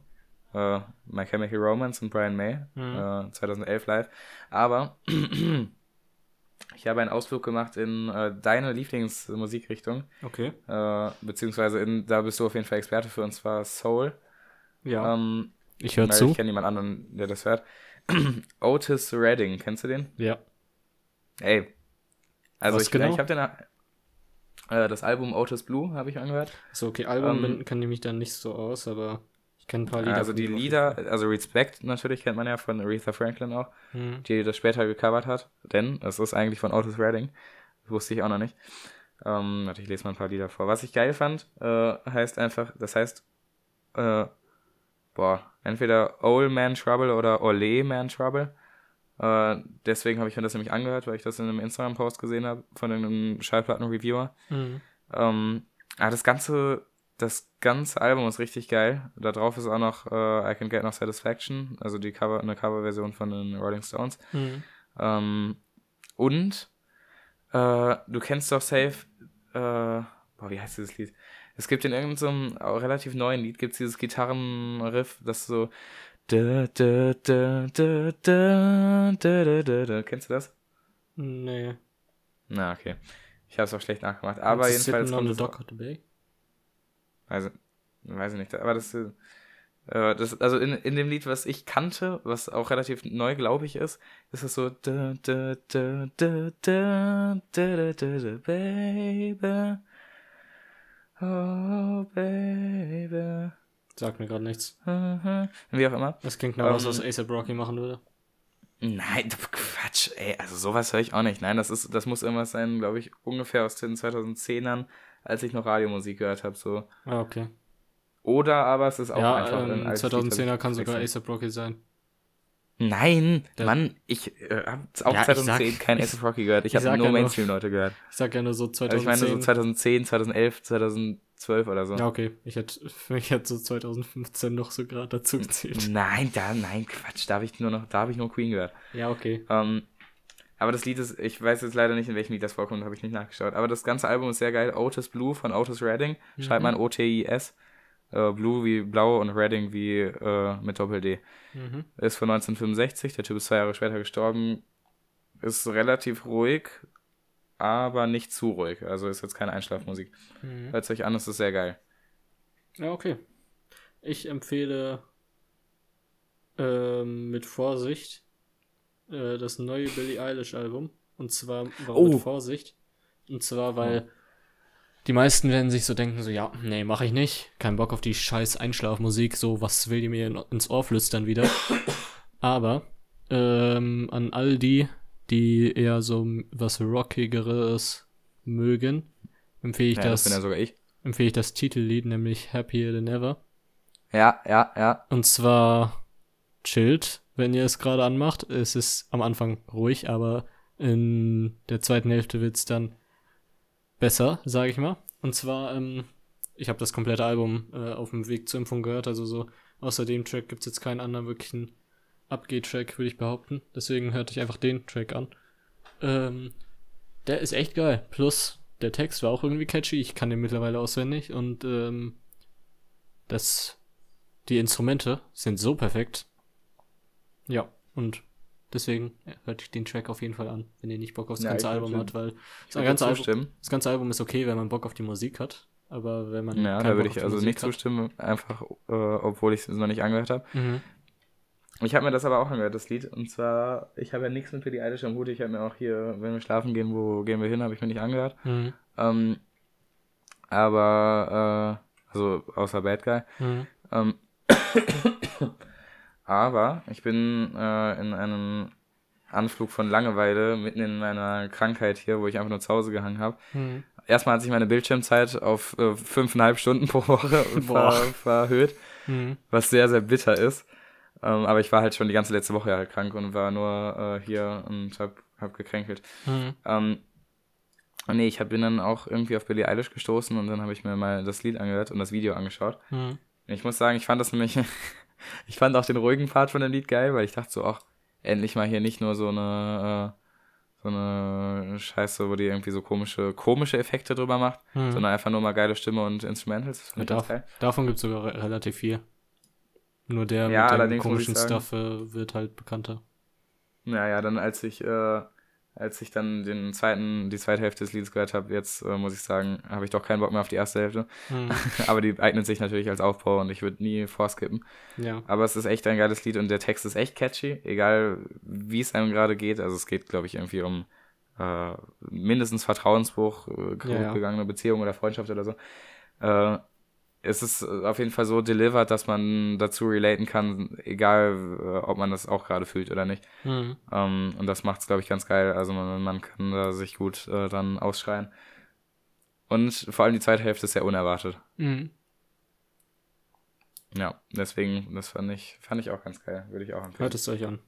Äh, My Chemical Romance und Brian May, Mhm. äh, 2011 live. Aber ich habe einen Ausflug gemacht in äh, deine Lieblingsmusikrichtung, Okay. beziehungsweise in, da bist du auf jeden Fall Experte für, und zwar Soul. Ja. Ähm, ich höre zu. Ich kenne niemand anderen, der das hört. Otis Redding, kennst du den? Ja. Ey. Also Was ich, genau? ich habe den äh, das Album Otis Blue habe ich angehört. So, okay, Album Ähm, bin- kenne ich mich dann nicht so aus, aber ich kenne ein paar Lieder. also die Lieder, also Respect natürlich kennt man ja von Aretha Franklin auch, Hm. die das später gecovert hat, denn es ist eigentlich von Otis Redding. Das wusste ich auch noch nicht. Ähm, warte, ich lese mal ein paar Lieder vor. Was ich geil fand, äh, heißt einfach, das heißt, äh, boah, entweder Old Man Trouble oder Ole Man Trouble. Äh, deswegen habe ich mir das nämlich angehört, weil ich das in einem Instagram-Post gesehen habe von einem Schallplatten-Reviewer. Hm. Ähm, ah, das ganze, das ganze Album ist richtig geil. Da drauf ist auch noch äh, I Can Get No Satisfaction, also die Cover, eine Coverversion von den Rolling Stones. Hm. Ähm, und äh, du kennst doch safe, äh, boah, wie heißt dieses Lied? Es gibt in irgendeinem so relativ neuen Lied gibt's dieses Gitarrenriff, das so da, da, da, da, da, da, da, da, da. Kennst du das? Nee. Na, okay. Ich habe es auch schlecht nachgemacht. Aber Ist es jedenfalls on the Dock of the Bay. Also, weiß ich nicht, aber das, äh, Äh, das, also in, in dem Lied, was ich kannte, was auch relativ neu, glaube ich, ist, ist es so da, da, da, da, da, da, da, da, baby. Oh, baby. Sagt mir gerade nichts. Wie auch immer. Das klingt nach was, Ähm, was ASAP Rocky machen würde. Nein, Quatsch, ey, also sowas höre ich auch nicht. Nein, das ist, das muss irgendwas sein, glaube ich, ungefähr aus den 2010ern, als ich noch Radiomusik gehört habe, so. Ah, okay. Oder aber es ist auch ja, einfach ähm, ein altes Lied, das 2010er ich kann sogar. ASAP Rocky sein. Nein, Der- Mann, ich äh, habe auch Ja, ich 2010 sag- kein ich- ASAP Rocky gehört. Ich ich habe nur ja Mainstream-Leute gehört. Ich sag ja nur so Also 2010. ich meine so 2010, 2011, 2012 oder so. ja, okay. Ich hätte, mich hätte so 2015 noch so gerade dazu gezählt. Nein, da, nein, Quatsch, da habe ich nur noch, da habe ich nur Queen gehört. Ja, okay. Ähm, aber das Lied ist, ich weiß jetzt leider nicht, in welchem Lied das vorkommt, habe ich nicht nachgeschaut. Aber das ganze Album ist sehr geil. Otis Blue von Otis Redding. Schreibt man O-T-I-S. Äh, Blue wie blau und Redding wie äh, mit Doppel-D. Mhm. Ist von 1965. Der Typ ist zwei Jahre später gestorben. Ist relativ ruhig, aber nicht zu ruhig. Also ist jetzt keine Einschlafmusik. Mhm. Hört euch an, es ist sehr geil. Ja, okay. Ich empfehle ähm, mit Vorsicht äh, das neue Billie Eilish Album. Und zwar, warum Oh. mit Vorsicht? Und zwar, weil die meisten werden sich so denken, so, ja, nee, mache ich nicht. Kein Bock auf die scheiß Einschlafmusik, so, was will die mir in, ins Ohr flüstern wieder? Aber ähm, an all die, die eher so was Rockigeres mögen, empfehle ich Ja, das das, ja sogar ich. empfehle ich das Titellied, nämlich Happier Than Ever. Ja, ja, ja. Und zwar chillt, wenn ihr es gerade anmacht. Es ist am Anfang ruhig, aber in der zweiten Hälfte wird es dann besser, sage ich mal. Und zwar, ähm, ich habe das komplette Album äh, auf dem Weg zur Impfung gehört, also so außer dem Track gibt es jetzt keinen anderen wirklichen Abgeh-Track, würde ich behaupten. Deswegen hörte ich einfach den Track an. Ähm, der ist echt geil. Plus, der Text war auch irgendwie catchy. Ich kann den mittlerweile auswendig und ähm, das die Instrumente sind so perfekt. Ja, und deswegen hört den Track auf jeden Fall an, wenn ihr nicht Bock aufs Ja, ganze Album habt, weil das ganze, Album, das ganze Album ist okay, wenn man Bock auf die Musik hat. Aber wenn man. Ja, da würde auf ich die also Musik nicht hat- zustimmen, einfach, äh, obwohl ich es noch nicht angehört habe. Mhm. Ich habe mir das aber auch angehört, das Lied. Und zwar, ich habe ja nichts mit Billie Eilish am Hut. Ich habe mir auch hier, wenn wir schlafen gehen, wo gehen wir hin, habe ich mir nicht angehört. Mhm. Ähm, aber, äh, also außer Bad Guy. Mhm. Ähm, aber ich bin äh, in einem Anflug von Langeweile mitten in meiner Krankheit hier, wo ich einfach nur zu Hause gehangen habe. Mhm. Erstmal hat sich meine Bildschirmzeit auf äh, fünfeinhalb Stunden pro Woche ver verhöht, Mhm. was sehr, sehr bitter ist. Ähm, aber ich war halt schon die ganze letzte Woche halt krank und war nur äh, hier und hab, hab gekränkelt. Mhm. Ähm, und nee, ich hab, bin dann auch irgendwie auf Billie Eilish gestoßen und dann habe ich mir mal das Lied angehört und das Video angeschaut. Mhm. Ich muss sagen, ich fand das nämlich, ich fand auch den ruhigen Part von dem Lied geil, weil ich dachte so, ach, endlich mal hier nicht nur so eine, äh, so eine Scheiße, wo die irgendwie so komische, komische Effekte drüber macht, Mhm. sondern einfach nur mal geile Stimme und Instrumentals. Ja, darf, davon gibt es sogar re relativ viel. Nur der Ja, mit dem komischen Stuff äh, wird halt bekannter. Naja, dann als ich, äh, als ich dann den zweiten, die zweite Hälfte des Liedes gehört habe, jetzt äh, muss ich sagen, habe ich doch keinen Bock mehr auf die erste Hälfte. Mhm. Aber die eignet sich natürlich als Aufbau und ich würde nie vorskippen. ja. Aber es ist echt ein geiles Lied und der Text ist echt catchy, egal wie es einem gerade geht. Also es geht, glaube ich, irgendwie um äh, mindestens Vertrauensbruch, äh, Ja, ja. gegangene Beziehung oder Freundschaft oder so. Äh, es ist auf jeden Fall so delivered, dass man dazu relaten kann, egal äh, ob man das auch gerade fühlt oder nicht. Mhm. Ähm, und das macht es, glaube ich, ganz geil. Also man, man kann da sich gut äh, dann ausschreien. Und vor allem die zweite Hälfte ist sehr unerwartet. Mhm. Ja, deswegen, das fand ich, fand ich auch ganz geil. Würde ich auch empfehlen. Hört es euch an.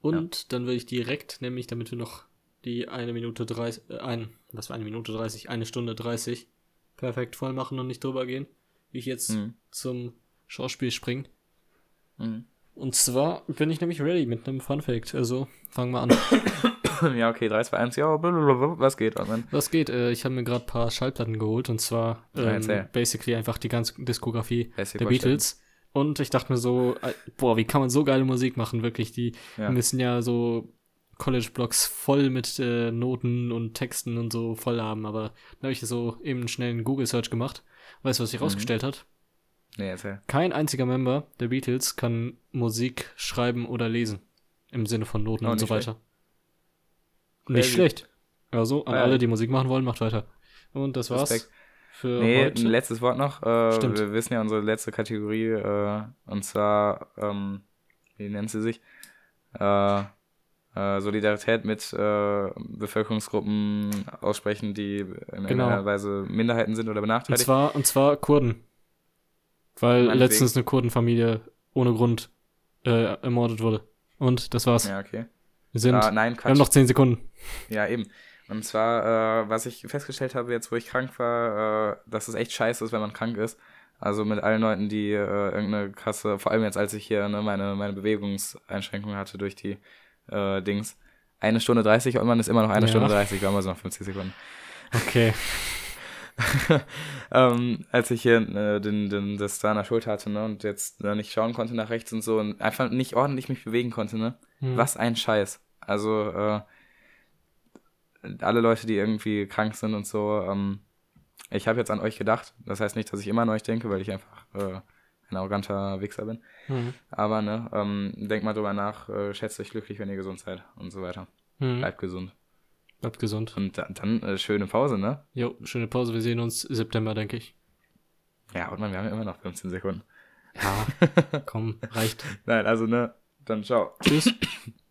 Und dann will ich direkt, nämlich damit wir noch die eine Minute 30, äh, ein, was war eine Minute 30, eine Stunde 30 perfekt voll machen und nicht drüber gehen, ich jetzt Mhm. zum Schauspiel springe. Mhm. Und zwar bin ich nämlich ready mit einem Fun Fact. Also fangen wir an. Ja, okay, 3, 2, 1, ja, blablabla, was geht, Armin? Was geht? Äh, ich habe mir gerade ein paar Schallplatten geholt und zwar Ja, ähm, erzähl. basically einfach die ganze Diskografie Basic der. Beatles. Und ich dachte mir so, äh, boah, wie kann man so geile Musik machen? Wirklich, die Ja. müssen ja so College-Blogs voll mit äh, Noten und Texten und so voll haben. Aber dann habe ich so eben schnell einen Google-Search gemacht. Weißt du, was sich Mhm. rausgestellt hat? Nee, erzähl. Kein einziger Member der Beatles kann Musik schreiben oder lesen. Im Sinne von Noten Oh, und so nicht schlecht. weiter. Nicht schlecht. Also, an Ja. alle, die Musik machen wollen, macht weiter. Und das war's Respekt. für Nee, ein heute. letztes Wort noch. Äh, Stimmt. wir wissen ja unsere letzte Kategorie, äh, und zwar, ähm, wie nennt sie sich? Äh, äh, Solidarität mit äh, Bevölkerungsgruppen aussprechen, die in Genau. irgendeiner Weise Minderheiten sind oder Und benachteiligt. zwar, und zwar Kurden. Weil Meinetwegen. letztens eine Kurdenfamilie ohne Grund äh, ermordet wurde. Und das war's. Ja, okay. Wir sind. Ah, nein, wir haben noch 10 Sekunden. Ja, eben. Und zwar, äh, was ich festgestellt habe, jetzt wo ich krank war, äh, dass es echt scheiße ist, wenn man krank ist. Also mit allen Leuten, die äh, irgendeine krasse, vor allem jetzt, als ich hier ne, meine, meine Bewegungseinschränkungen hatte durch die äh, Dings. Eine Stunde 30 und man ist immer noch eine Ja. Stunde 30, wir haben also noch 50 Sekunden. Okay. ähm, als ich hier äh, den, den, das da an der Schulter hatte, ne, und jetzt äh, nicht schauen konnte nach rechts und so und einfach nicht ordentlich mich bewegen konnte, ne. Hm. Was ein Scheiß. Also, äh, alle Leute, die irgendwie krank sind und so, ähm, ich habe jetzt an euch gedacht. Das heißt nicht, dass ich immer an euch denke, weil ich einfach äh, ein arroganter Wichser bin. Hm. Aber, ne, ähm, denkt mal drüber nach, äh, schätzt euch glücklich, wenn ihr gesund seid und so weiter. Hm. Bleibt gesund. Bleibt gesund. Und dann, dann äh, schöne Pause, ne? Jo, schöne Pause. Wir sehen uns September, denke ich. Ja, und man, wir haben ja immer noch 15 Sekunden. Ja, komm, reicht. Nein, also, ne, dann ciao. Tschüss.